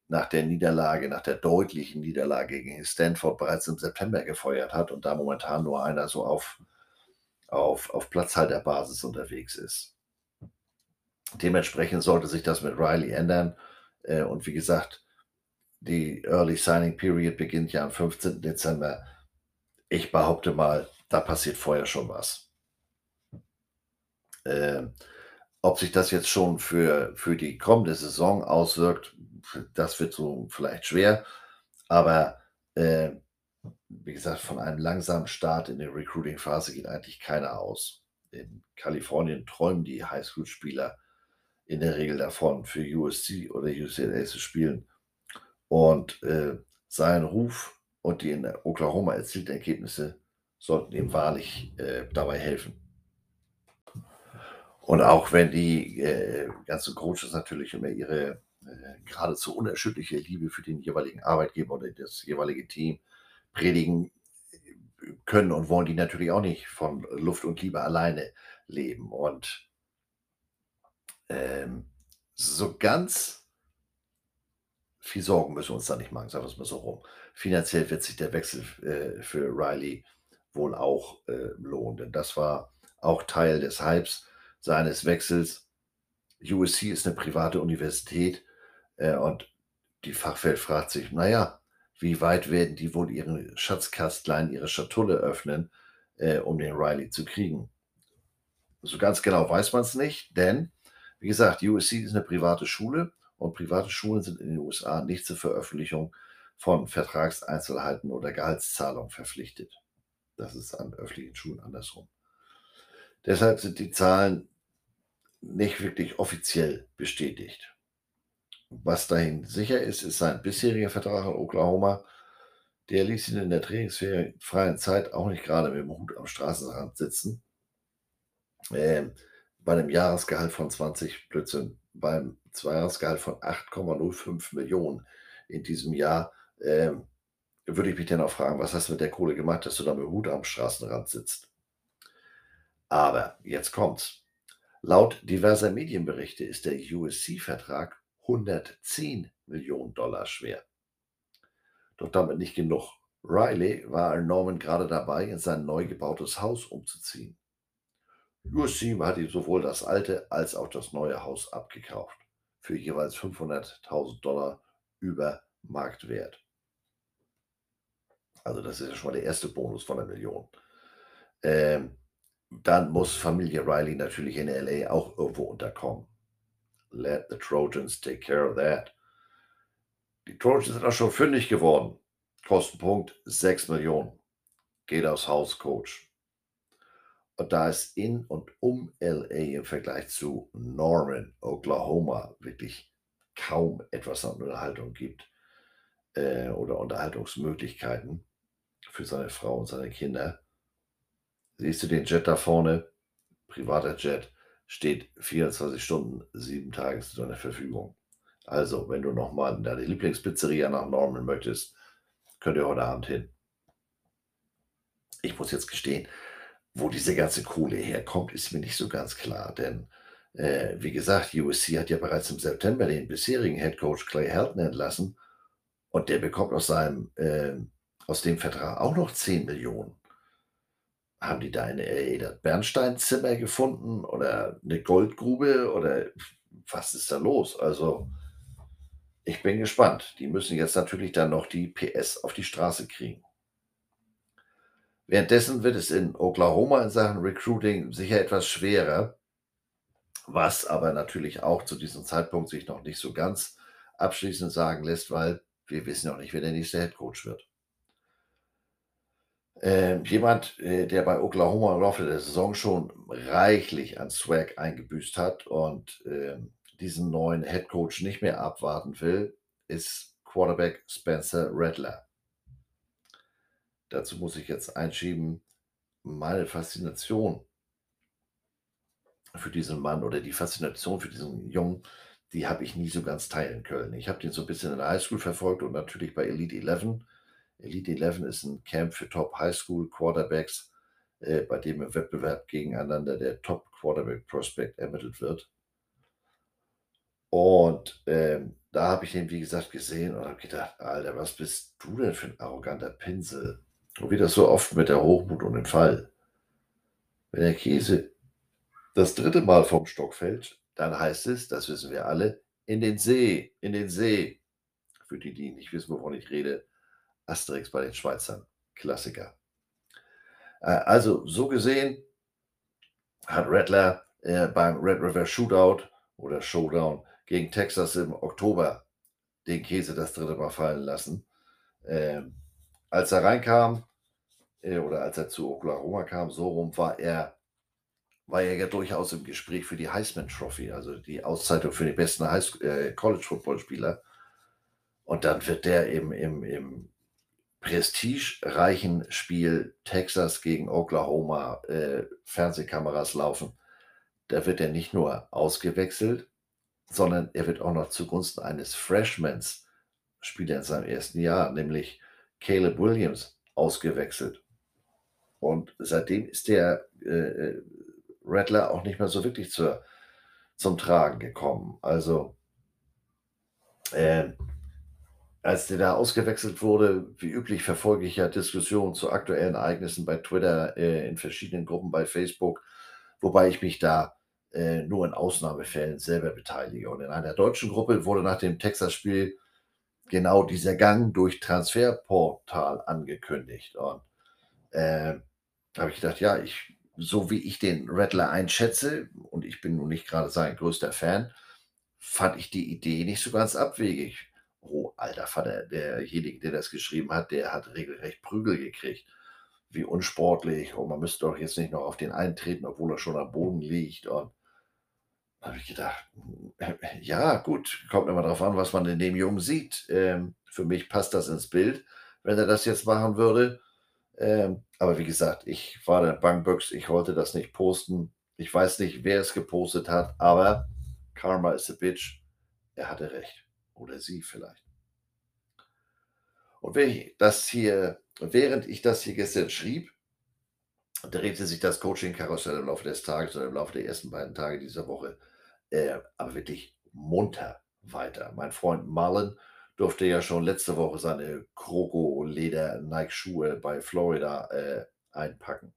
nach der Niederlage, nach der deutlichen Niederlage gegen Stanford bereits im September gefeuert hat und da momentan nur einer so auf, auf, auf Platzhalterbasis unterwegs ist. Dementsprechend sollte sich das mit Riley ändern. Äh, und wie gesagt, die Early Signing Period beginnt ja am 15. Dezember. Ich behaupte mal, da passiert vorher schon was. Äh, ob sich das jetzt schon für, für die kommende Saison auswirkt, das wird so vielleicht schwer. Aber äh, wie gesagt, von einem langsamen Start in der Recruiting-Phase geht eigentlich keiner aus. In Kalifornien träumen die Highschool-Spieler in der Regel davon, für USC oder UCLA zu spielen. Und äh, sein Ruf und die in Oklahoma erzielten Ergebnisse sollten ihm wahrlich äh, dabei helfen. Und auch wenn die äh, ganzen Coaches natürlich immer ihre geradezu unerschütterliche Liebe für den jeweiligen Arbeitgeber oder das jeweilige Team predigen, können und wollen die natürlich auch nicht von Luft und Liebe alleine leben. Und ähm, so ganz viel Sorgen müssen wir uns da nicht machen, sagen wir es mal so rum. Finanziell wird sich der Wechsel äh, für Riley wohl auch äh, lohnen, denn das war auch Teil des Hypes seines Wechsels. USC ist eine private Universität äh, und die Fachwelt fragt sich, naja, wie weit werden die wohl ihren Schatzkastlein, ihre Schatulle öffnen, äh, um den Riley zu kriegen? So ganz genau weiß man es nicht, denn, wie gesagt, USC ist eine private Schule und private Schulen sind in den USA nicht zur Veröffentlichung von Vertragseinzelheiten oder Gehaltszahlungen verpflichtet. Das ist an öffentlichen Schulen andersrum. Deshalb sind die Zahlen nicht wirklich offiziell bestätigt. Was dahin sicher ist, ist sein bisheriger Vertrag in Oklahoma. Der ließ ihn in der trainingsfreien Zeit auch nicht gerade mit dem Hut am Straßenrand sitzen. Ähm, bei einem Jahresgehalt von 20, Blödsinn, beim Zweijahresgehalt von 8,05 Millionen in diesem Jahr, ähm, würde ich mich dann auch fragen, was hast du mit der Kohle gemacht, dass du da mit dem Hut am Straßenrand sitzt? Aber jetzt kommt's. Laut diverser Medienberichte ist der USC-Vertrag 110 Millionen Dollar schwer. Doch damit nicht genug. Riley war Norman gerade dabei, in sein neu gebautes Haus umzuziehen. USC hat ihm sowohl das alte als auch das neue Haus abgekauft, für jeweils 500.000 Dollar über Marktwert. Also das ist ja schon mal der erste Bonus von der Million. Ähm, dann muss Familie Riley natürlich in LA auch irgendwo unterkommen. Let the Trojans take care of that. Die Trojans sind auch schon fündig geworden. Kostenpunkt 6 Millionen. Geht aufs Haus, Coach. Und da es in und um LA im Vergleich zu Norman, Oklahoma, wirklich kaum etwas an Unterhaltung gibt äh, oder Unterhaltungsmöglichkeiten für seine Frau und seine Kinder, siehst du den Jet da vorne, privater Jet, steht 24 Stunden, sieben Tage zu deiner Verfügung. Also, wenn du nochmal in deine Lieblingspizzeria nach Norman möchtest, könnt ihr heute Abend hin. Ich muss jetzt gestehen, wo diese ganze Kohle herkommt, ist mir nicht so ganz klar, denn äh, wie gesagt, USC hat ja bereits im September den bisherigen Head Coach Clay Helton entlassen und der bekommt aus seinem äh, aus dem Vertrag auch noch 10 Millionen. Haben die da das Bernsteinzimmer gefunden oder eine Goldgrube oder was ist da los? Also, ich bin gespannt. Die müssen jetzt natürlich dann noch die PS auf die Straße kriegen. Währenddessen wird es in Oklahoma in Sachen Recruiting sicher etwas schwerer, was aber natürlich auch zu diesem Zeitpunkt sich noch nicht so ganz abschließend sagen lässt, weil wir wissen noch nicht, wer der nächste Head Coach wird. Ähm, jemand, äh, der bei Oklahoma im Laufe der Saison schon reichlich an Swag eingebüßt hat und ähm, diesen neuen Head Coach nicht mehr abwarten will, ist Quarterback Spencer Rattler. Dazu muss ich jetzt einschieben, meine Faszination für diesen Mann oder die Faszination für diesen Jungen, die habe ich nie so ganz teilen können. Ich habe den so ein bisschen in der Highschool verfolgt und natürlich bei Elite 11 Elite 11 ist ein Camp für Top Highschool Quarterbacks, äh, bei dem im Wettbewerb gegeneinander der Top Quarterback Prospect ermittelt wird. Und ähm, da habe ich den, wie gesagt, gesehen und habe gedacht, Alter, was bist du denn für ein arroganter Pinsel? Und wie das so oft mit der Hochmut und dem Fall. Wenn der Käse das dritte Mal vom Stock fällt, dann heißt es, das wissen wir alle, in den See, in den See. Für die, die nicht wissen, wovon ich rede, Asterix bei den Schweizern. Klassiker. Äh, also so gesehen hat Rattler äh, beim Red River Shootout oder Showdown gegen Texas im Oktober den Käse das dritte Mal fallen lassen. Ähm, als er reinkam äh, oder als er zu Oklahoma kam, so rum war er war er ja durchaus im Gespräch für die Heisman Trophy, also die Auszeichnung für den besten äh, College Football Spieler. Und dann wird der im, im, im prestigereichen Spiel Texas gegen Oklahoma äh, Fernsehkameras laufen, da wird er nicht nur ausgewechselt, sondern er wird auch noch zugunsten eines Freshmans Spieler in seinem ersten Jahr, nämlich Caleb Williams, ausgewechselt. Und seitdem ist der äh, äh, Rattler auch nicht mehr so wirklich zur, zum Tragen gekommen. Also, äh, als der da ausgewechselt wurde, wie üblich verfolge ich ja Diskussionen zu aktuellen Ereignissen bei Twitter, äh, in verschiedenen Gruppen bei Facebook, wobei ich mich da äh, nur in Ausnahmefällen selber beteilige. Und in einer deutschen Gruppe wurde nach dem Texas-Spiel genau dieser Gang durch Transferportal angekündigt. Und äh, habe ich gedacht, ja, ich, so wie ich den Rattler einschätze, und ich bin nun nicht gerade sein größter Fan, fand ich die Idee nicht so ganz abwegig. Oh, alter Vater, derjenige, der das geschrieben hat, der hat regelrecht Prügel gekriegt. Wie unsportlich. Und man müsste doch jetzt nicht noch auf den eintreten, obwohl er schon am Boden liegt. Und da habe ich gedacht, ja, gut, kommt immer darauf an, was man in dem Jungen sieht. Ähm, für mich passt das ins Bild, wenn er das jetzt machen würde. Ähm, aber wie gesagt, ich war der Bankbüchs, ich wollte das nicht posten. Ich weiß nicht, wer es gepostet hat, aber Karma is a bitch. Er hatte recht. Oder sie vielleicht. Und das hier, während ich das hier gestern schrieb, drehte sich das Coaching-Karussell im Laufe des Tages oder im Laufe der ersten beiden Tage dieser Woche äh, aber wirklich munter weiter. Mein Freund Marlon durfte ja schon letzte Woche seine Kroko-Leder-Nike-Schuhe bei Florida äh, einpacken.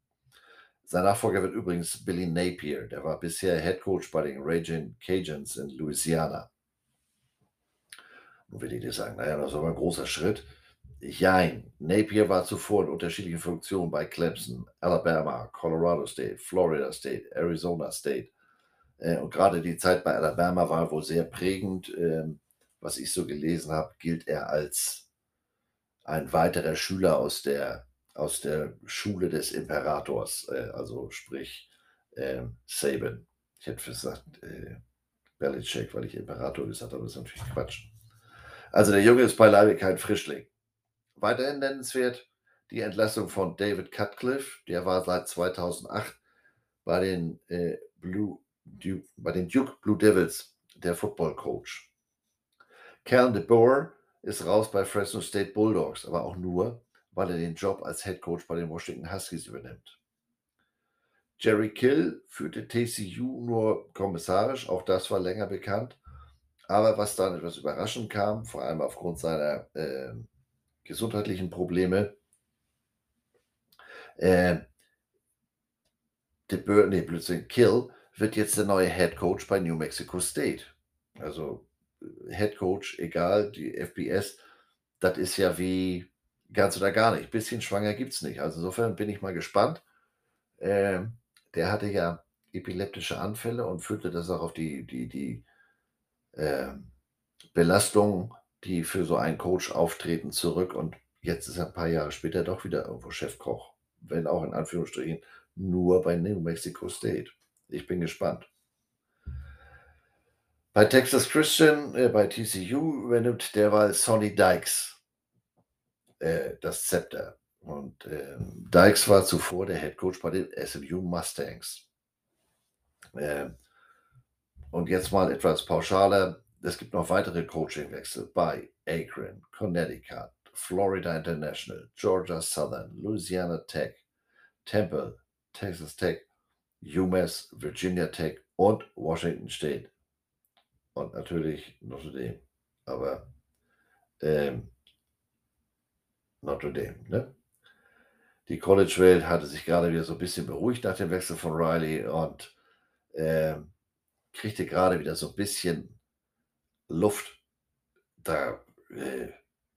Sein Nachfolger wird übrigens Billy Napier, der war bisher Head Coach bei den Raging Cajuns in Louisiana. Nun will ich dir sagen, naja, das war ein großer Schritt. Jein, Napier war zuvor in unterschiedlichen Funktionen bei Clemson, Alabama, Colorado State, Florida State, Arizona State äh, und gerade die Zeit bei Alabama war wohl sehr prägend. Ähm, was ich so gelesen habe, gilt er als ein weiterer Schüler aus der, aus der Schule des Imperators, äh, also sprich äh, Saban. Ich hätte gesagt äh, Belichick, weil ich Imperator gesagt habe, das ist natürlich Quatsch. Also der Junge ist beileibe kein Frischling. Weiterhin nennenswert die Entlassung von David Cutcliffe, der war seit 2008 bei den äh, Blue Duke, bei den Duke Blue Devils der Football Coach. Cal DeBoer ist raus bei Fresno State Bulldogs, aber auch nur, weil er den Job als Head Coach bei den Washington Huskies übernimmt. Jerry Kill führte TCU nur kommissarisch, auch das war länger bekannt. Aber was dann etwas überraschend kam, vor allem aufgrund seiner äh, gesundheitlichen Probleme, äh, DeBoer, nee, plötzlich Kill wird jetzt der neue Head Coach bei New Mexico State. Also äh, Head Coach, egal, die FBS, das ist ja wie ganz oder gar nicht. Bisschen schwanger gibt es nicht. Also insofern bin ich mal gespannt. Ähm, der hatte ja epileptische Anfälle und führte das auch auf die, die, die äh, Belastung, die für so einen Coach auftreten, zurück. Und jetzt ist er ein paar Jahre später doch wieder irgendwo Chefkoch. Wenn auch in Anführungsstrichen nur bei New Mexico State. Ich bin gespannt. Bei Texas Christian, äh, bei TCU übernimmt derweil Sonny Dykes äh, das Zepter. Und äh, Dykes war zuvor der Head Coach bei den SMU Mustangs. Und jetzt mal etwas pauschaler. Es gibt noch weitere Coachingwechsel bei Akron, Connecticut, Florida International, Georgia Southern, Louisiana Tech, Temple, Texas Tech UMass, Virginia Tech und Washington State. Und natürlich Notre Dame. Aber ähm, Notre Dame, ne? Die College-Welt hatte sich gerade wieder so ein bisschen beruhigt nach dem Wechsel von Riley und ähm, kriegte gerade wieder so ein bisschen Luft. Da äh,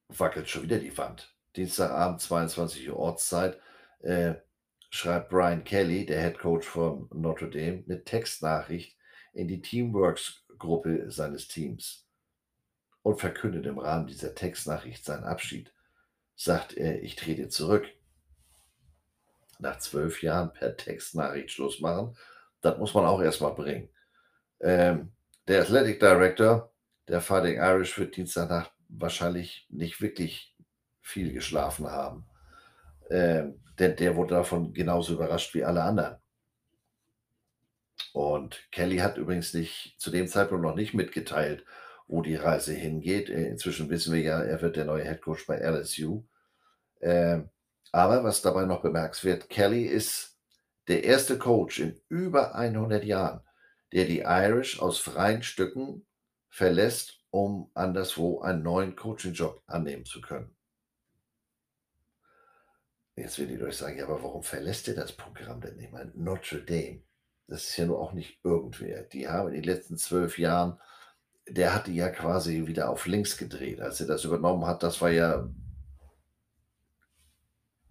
wackelt schon wieder die Wand. Dienstagabend, 22 Uhr Ortszeit. Äh, schreibt Brian Kelly, der Head Coach von Notre Dame, eine Textnachricht in die Teamworks-Gruppe seines Teams und verkündet im Rahmen dieser Textnachricht seinen Abschied. Sagt er, ich trete zurück. Nach zwölf Jahren per Textnachricht Schluss machen, das muss man auch erstmal bringen. Ähm, der Athletic Director der Fighting Irish wird Dienstagnacht wahrscheinlich nicht wirklich viel geschlafen haben. Ähm, denn der wurde davon genauso überrascht wie alle anderen. Und Kelly hat übrigens nicht zu dem Zeitpunkt noch nicht mitgeteilt, wo die Reise hingeht. Äh, inzwischen wissen wir ja, er wird der neue Head Coach bei LSU. Ähm, Aber was dabei noch bemerkenswert, Kelly ist der erste Coach in über 100 Jahren, der die Irish aus freien Stücken verlässt, um anderswo einen neuen Coaching-Job annehmen zu können. Jetzt werdet ihr euch sagen, ja, aber warum verlässt ihr das Programm denn nicht? Meine, Notre Dame, das ist ja nur auch nicht irgendwer. Die haben in den letzten zwölf Jahren, der hat die ja quasi wieder auf links gedreht. Als er das übernommen hat, das war ja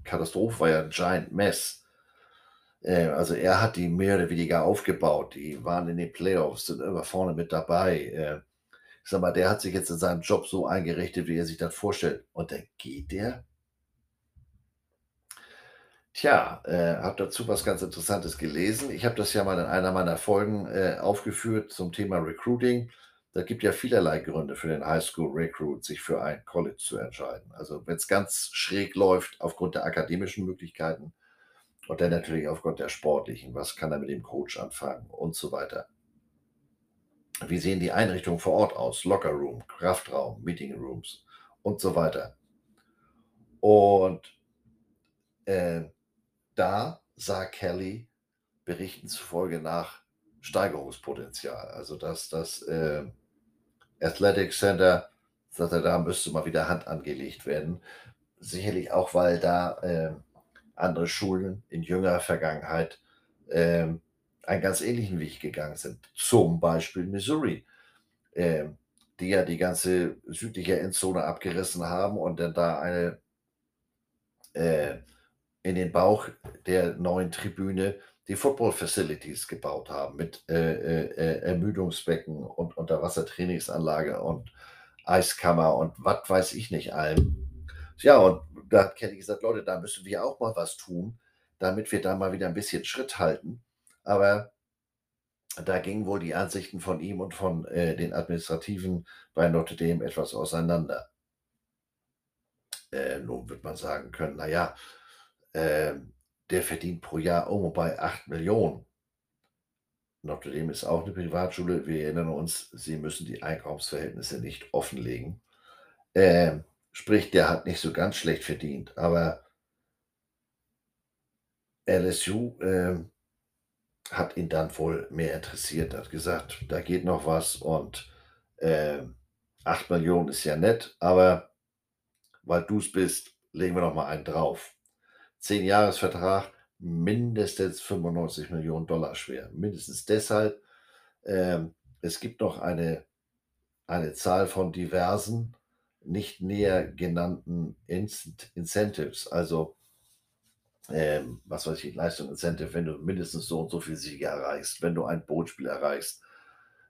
Katastrophe, war ja ein Giant Mess. Äh, also er hat die mehr oder weniger aufgebaut. Die waren in den Playoffs, sind immer vorne mit dabei. Äh, ich sag mal, der hat sich jetzt in seinem Job so eingerichtet, wie er sich das vorstellt. Und dann geht der Tja, äh, habe dazu was ganz Interessantes gelesen. Ich habe das ja mal in einer meiner Folgen äh, aufgeführt zum Thema Recruiting. Da gibt ja vielerlei Gründe für den Highschool Recruit, sich für ein College zu entscheiden. Also wenn es ganz schräg läuft aufgrund der akademischen Möglichkeiten und dann natürlich aufgrund der sportlichen, was kann er mit dem Coach anfangen und so weiter. Wie sehen die Einrichtungen vor Ort aus? Locker Room, Kraftraum, Meeting Rooms und so weiter. Und äh, da sah Kelly Berichten zufolge nach Steigerungspotenzial. Also dass das äh, Athletic Center, sagt er, da müsste mal wieder Hand angelegt werden. Sicherlich auch, weil da äh, andere Schulen in jüngerer Vergangenheit äh, einen ganz ähnlichen Weg gegangen sind. Zum Beispiel Missouri, äh, die ja die ganze südliche Endzone abgerissen haben und dann da eine äh, in den Bauch der neuen Tribüne die Football Facilities gebaut haben mit äh, äh, äh, Ermüdungsbecken und Unterwassertrainingsanlage und Eiskammer und was weiß ich nicht allem. Ja, und da hat Kelly gesagt, Leute, da müssen wir auch mal was tun, damit wir da mal wieder ein bisschen Schritt halten. Aber da gingen wohl die Ansichten von ihm und von äh, den Administrativen bei Notre Dame etwas auseinander. Äh, nun wird man sagen können, naja, äh, der verdient pro Jahr um bei 8 Millionen. Notre Dame ist auch eine Privatschule. Wir erinnern uns, sie müssen die Einkaufsverhältnisse nicht offenlegen. Äh, sprich, der hat nicht so ganz schlecht verdient, aber LSU äh, hat ihn dann wohl mehr interessiert, hat gesagt, da geht noch was und äh, 8 Millionen ist ja nett, aber weil du es bist, legen wir noch mal einen drauf. 10-Jahres-Vertrag mindestens 95 Millionen Dollar schwer. Mindestens deshalb, ähm, es gibt noch eine, eine Zahl von diversen, nicht näher genannten Incentives, also ähm, was weiß ich, Leistung Incentive, wenn du mindestens so und so viele Siege erreichst, wenn du ein Bootspiel erreichst,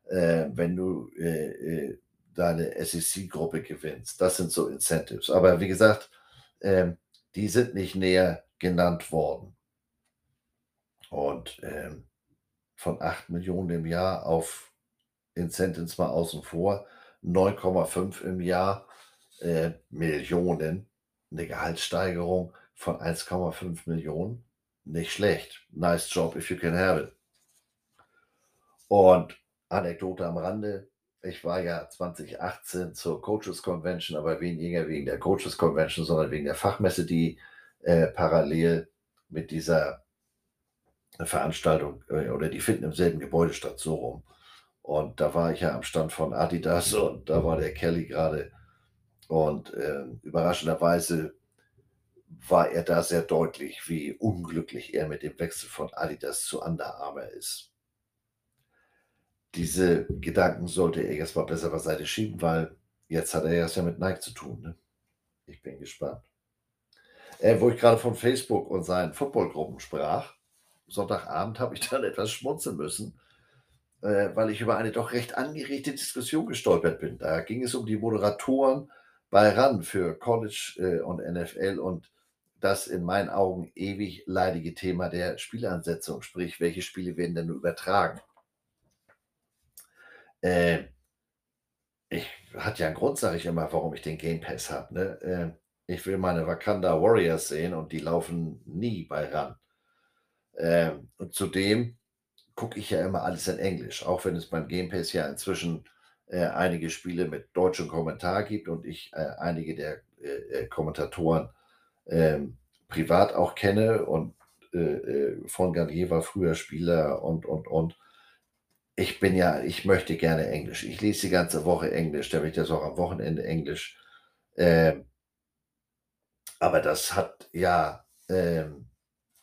äh, wenn du äh, äh, deine SEC-Gruppe gewinnst. Das sind so Incentives. Aber wie gesagt, ähm, die sind nicht näher genannt worden. Und ähm, von 8 Millionen im Jahr auf Incentives mal außen vor, 9,5 im Jahr äh, Millionen, eine Gehaltssteigerung von 1,5 Millionen, nicht schlecht. Nice job if you can have it. Und Anekdote am Rande, ich war ja 2018 zur Coaches Convention, aber weniger wegen der Coaches Convention, sondern wegen der Fachmesse, die äh, parallel mit dieser Veranstaltung äh, oder die finden im selben Gebäude statt, so rum. Und da war ich ja am Stand von Adidas und da war der Kelly gerade. Und äh, überraschenderweise war er da sehr deutlich, wie unglücklich er mit dem Wechsel von Adidas zu Under Armour ist. Diese Gedanken sollte er erstmal besser beiseite schieben, weil jetzt hat er es ja mit Nike zu tun. Ne? Ich bin gespannt. Äh, wo ich gerade von Facebook und seinen Footballgruppen sprach, Sonntagabend habe ich dann etwas schmunzeln müssen, äh, weil ich über eine doch recht angeregte Diskussion gestolpert bin. Da ging es um die Moderatoren bei RAN für College äh, und NFL und das in meinen Augen ewig leidige Thema der Spielansetzung, sprich, welche Spiele werden denn übertragen? Äh, ich hatte ja einen Grund, sage ich immer, warum ich den Game Pass habe. Ne? Äh, ich will meine Wakanda Warriors sehen und die laufen nie bei RAN. Ähm, und zudem gucke ich ja immer alles in Englisch, auch wenn es beim Game Pass ja inzwischen äh, einige Spiele mit deutschem Kommentar gibt und ich äh, einige der äh, äh Kommentatoren ähm, privat auch kenne und äh, von Garnier war früher Spieler und, und, und. Ich bin ja, ich möchte gerne Englisch. Ich lese die ganze Woche Englisch, da ich das auch am Wochenende Englisch. Ähm, aber das hat ja, ähm,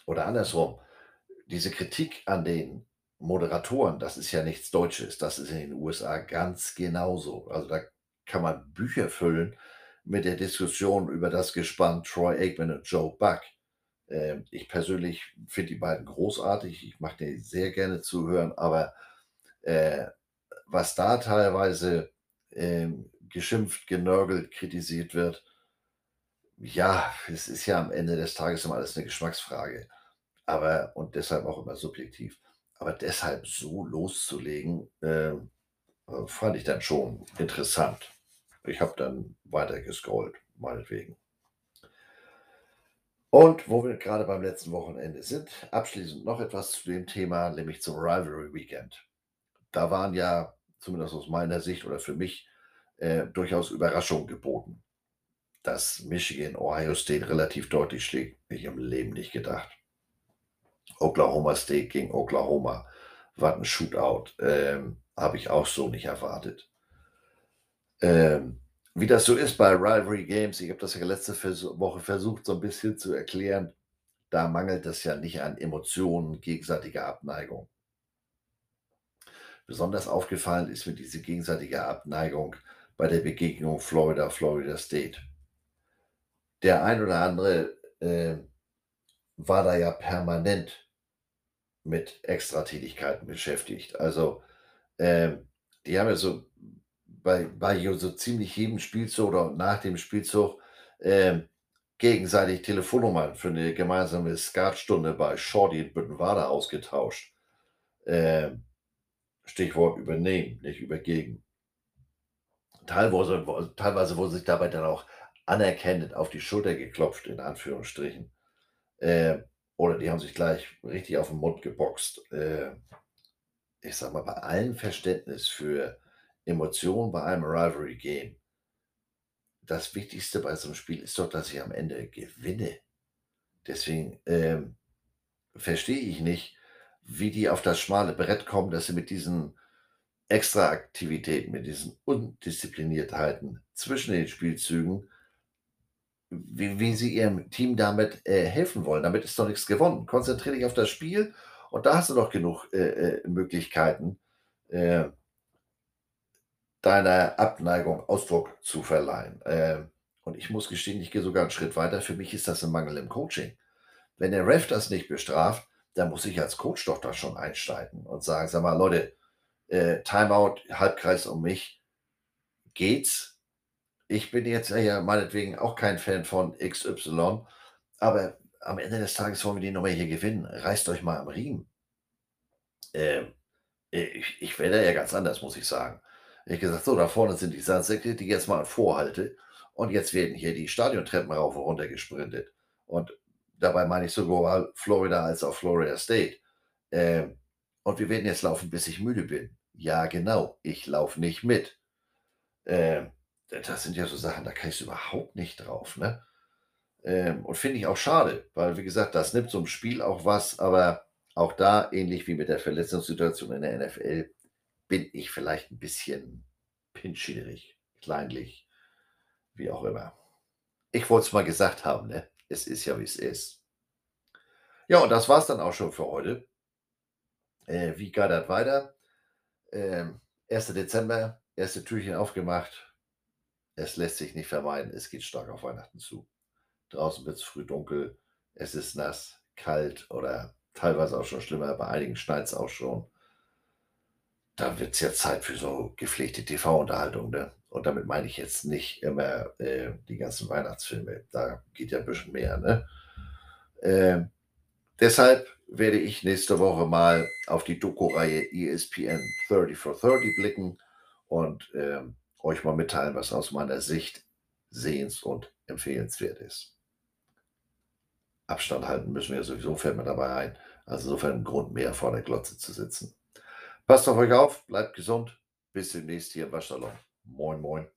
oder andersrum, diese Kritik an den Moderatoren, das ist ja nichts Deutsches, das ist in den USA ganz genauso. Also da kann man Bücher füllen mit der Diskussion über das Gespann Troy Aikman und Joe Buck. Ähm, ich persönlich finde die beiden großartig. Ich mache dir sehr gerne zuhören, aber äh, was da teilweise ähm, geschimpft, genörgelt, kritisiert wird, ja, es ist ja am Ende des Tages immer alles eine Geschmacksfrage. Aber, und deshalb auch immer subjektiv. Aber deshalb so loszulegen, äh, fand ich dann schon interessant. Ich habe dann weiter gescrollt, meinetwegen. Und wo wir gerade beim letzten Wochenende sind, abschließend noch etwas zu dem Thema, nämlich zum Rivalry Weekend. Da waren ja, zumindest aus meiner Sicht oder für mich, äh, durchaus Überraschungen geboten. Dass Michigan Ohio State relativ deutlich schlägt, ich im Leben nicht gedacht. Oklahoma State gegen Oklahoma war ein Shootout. Ähm, Habe ich auch so nicht erwartet. Ähm, wie das so ist bei Rivalry Games, ich habe das ja letzte Woche versucht, so ein bisschen zu erklären, da mangelt es ja nicht an Emotionen, gegenseitiger Abneigung. Besonders aufgefallen ist mir diese gegenseitige Abneigung bei der Begegnung Florida-Florida State. Der ein oder andere äh, war da ja permanent mit Extratätigkeiten beschäftigt. Also äh, die haben ja so bei, bei so ziemlich jedem Spielzug oder nach dem Spielzug äh, gegenseitig Telefonnummern für eine gemeinsame Skatstunde bei Shorty in Büttenwader ausgetauscht. Äh, Stichwort übernehmen, nicht übergeben. Teilweise, teilweise wurde sich dabei dann auch anerkennend auf die Schulter geklopft, in Anführungsstrichen. Äh, oder die haben sich gleich richtig auf den Mund geboxt. Äh, ich sag mal, bei allem Verständnis für Emotionen bei einem Rivalry Game. Das Wichtigste bei so einem Spiel ist doch, dass ich am Ende gewinne. Deswegen ähm, verstehe ich nicht, wie die auf das schmale Brett kommen, dass sie mit diesen Extraaktivitäten, mit diesen Undiszipliniertheiten zwischen den Spielzügen, wie, wie sie ihrem Team damit äh, helfen wollen. Damit ist doch nichts gewonnen. Konzentriere dich auf das Spiel und da hast du doch genug äh, äh Möglichkeiten, äh, deiner Abneigung Ausdruck zu verleihen. Ähm, und ich muss gestehen, ich gehe sogar einen Schritt weiter. Für mich ist das ein Mangel im Coaching. Wenn der Ref das nicht bestraft, dann muss ich als Coach doch da schon einsteigen und sagen, sag mal, Leute, äh, Timeout, Halbkreis um mich, geht's? Ich bin jetzt ja meinetwegen auch kein Fan von XY, aber am Ende des Tages wollen wir die Nummer hier gewinnen. Reißt euch mal am Riemen. Ähm, ich, ich wäre ja ganz anders, muss ich sagen. Ich gesagt, so, da vorne sind die Sandsäcke, die jetzt mal vorhalte. Und jetzt werden hier die Stadiontreppen rauf und runter gesprintet. Und dabei meine ich sogar Florida als auch Florida State. Ähm, und wir werden jetzt laufen, bis ich müde bin. Ja, genau, ich laufe nicht mit. Ähm, das sind ja so Sachen, da kann ich überhaupt nicht drauf. Ne? Ähm, und finde ich auch schade, weil, wie gesagt, das nimmt zum Spiel auch was, aber auch da, ähnlich wie mit der Verletzungssituation in der NFL, bin ich vielleicht ein bisschen pinschierig, kleinlich, wie auch immer. Ich wollte es mal gesagt haben, ne? Es ist ja, wie es ist. Ja, und das war es dann auch schon für heute. Äh, wie geht das weiter? Ähm, 1. Dezember, erste Türchen aufgemacht. Es lässt sich nicht vermeiden, es geht stark auf Weihnachten zu. Draußen wird es früh dunkel, es ist nass, kalt oder teilweise auch schon schlimmer, bei einigen schneit es auch schon da wird es ja Zeit für so gepflegte TV-Unterhaltung. Ne? Und damit meine ich jetzt nicht immer äh, die ganzen Weihnachtsfilme. Da geht ja ein bisschen mehr. Ne? Äh, deshalb werde ich nächste Woche mal auf die Doku-Reihe ESPN 30 for 30 blicken und äh, euch mal mitteilen, was aus meiner Sicht sehens- und empfehlenswert ist. Abstand halten müssen wir sowieso, fällt mir dabei ein. Also insofern ein Grund mehr vor der Glotze zu sitzen. Passt auf euch auf, bleibt gesund. Bis demnächst hier im Waschsalon. Moin, moin.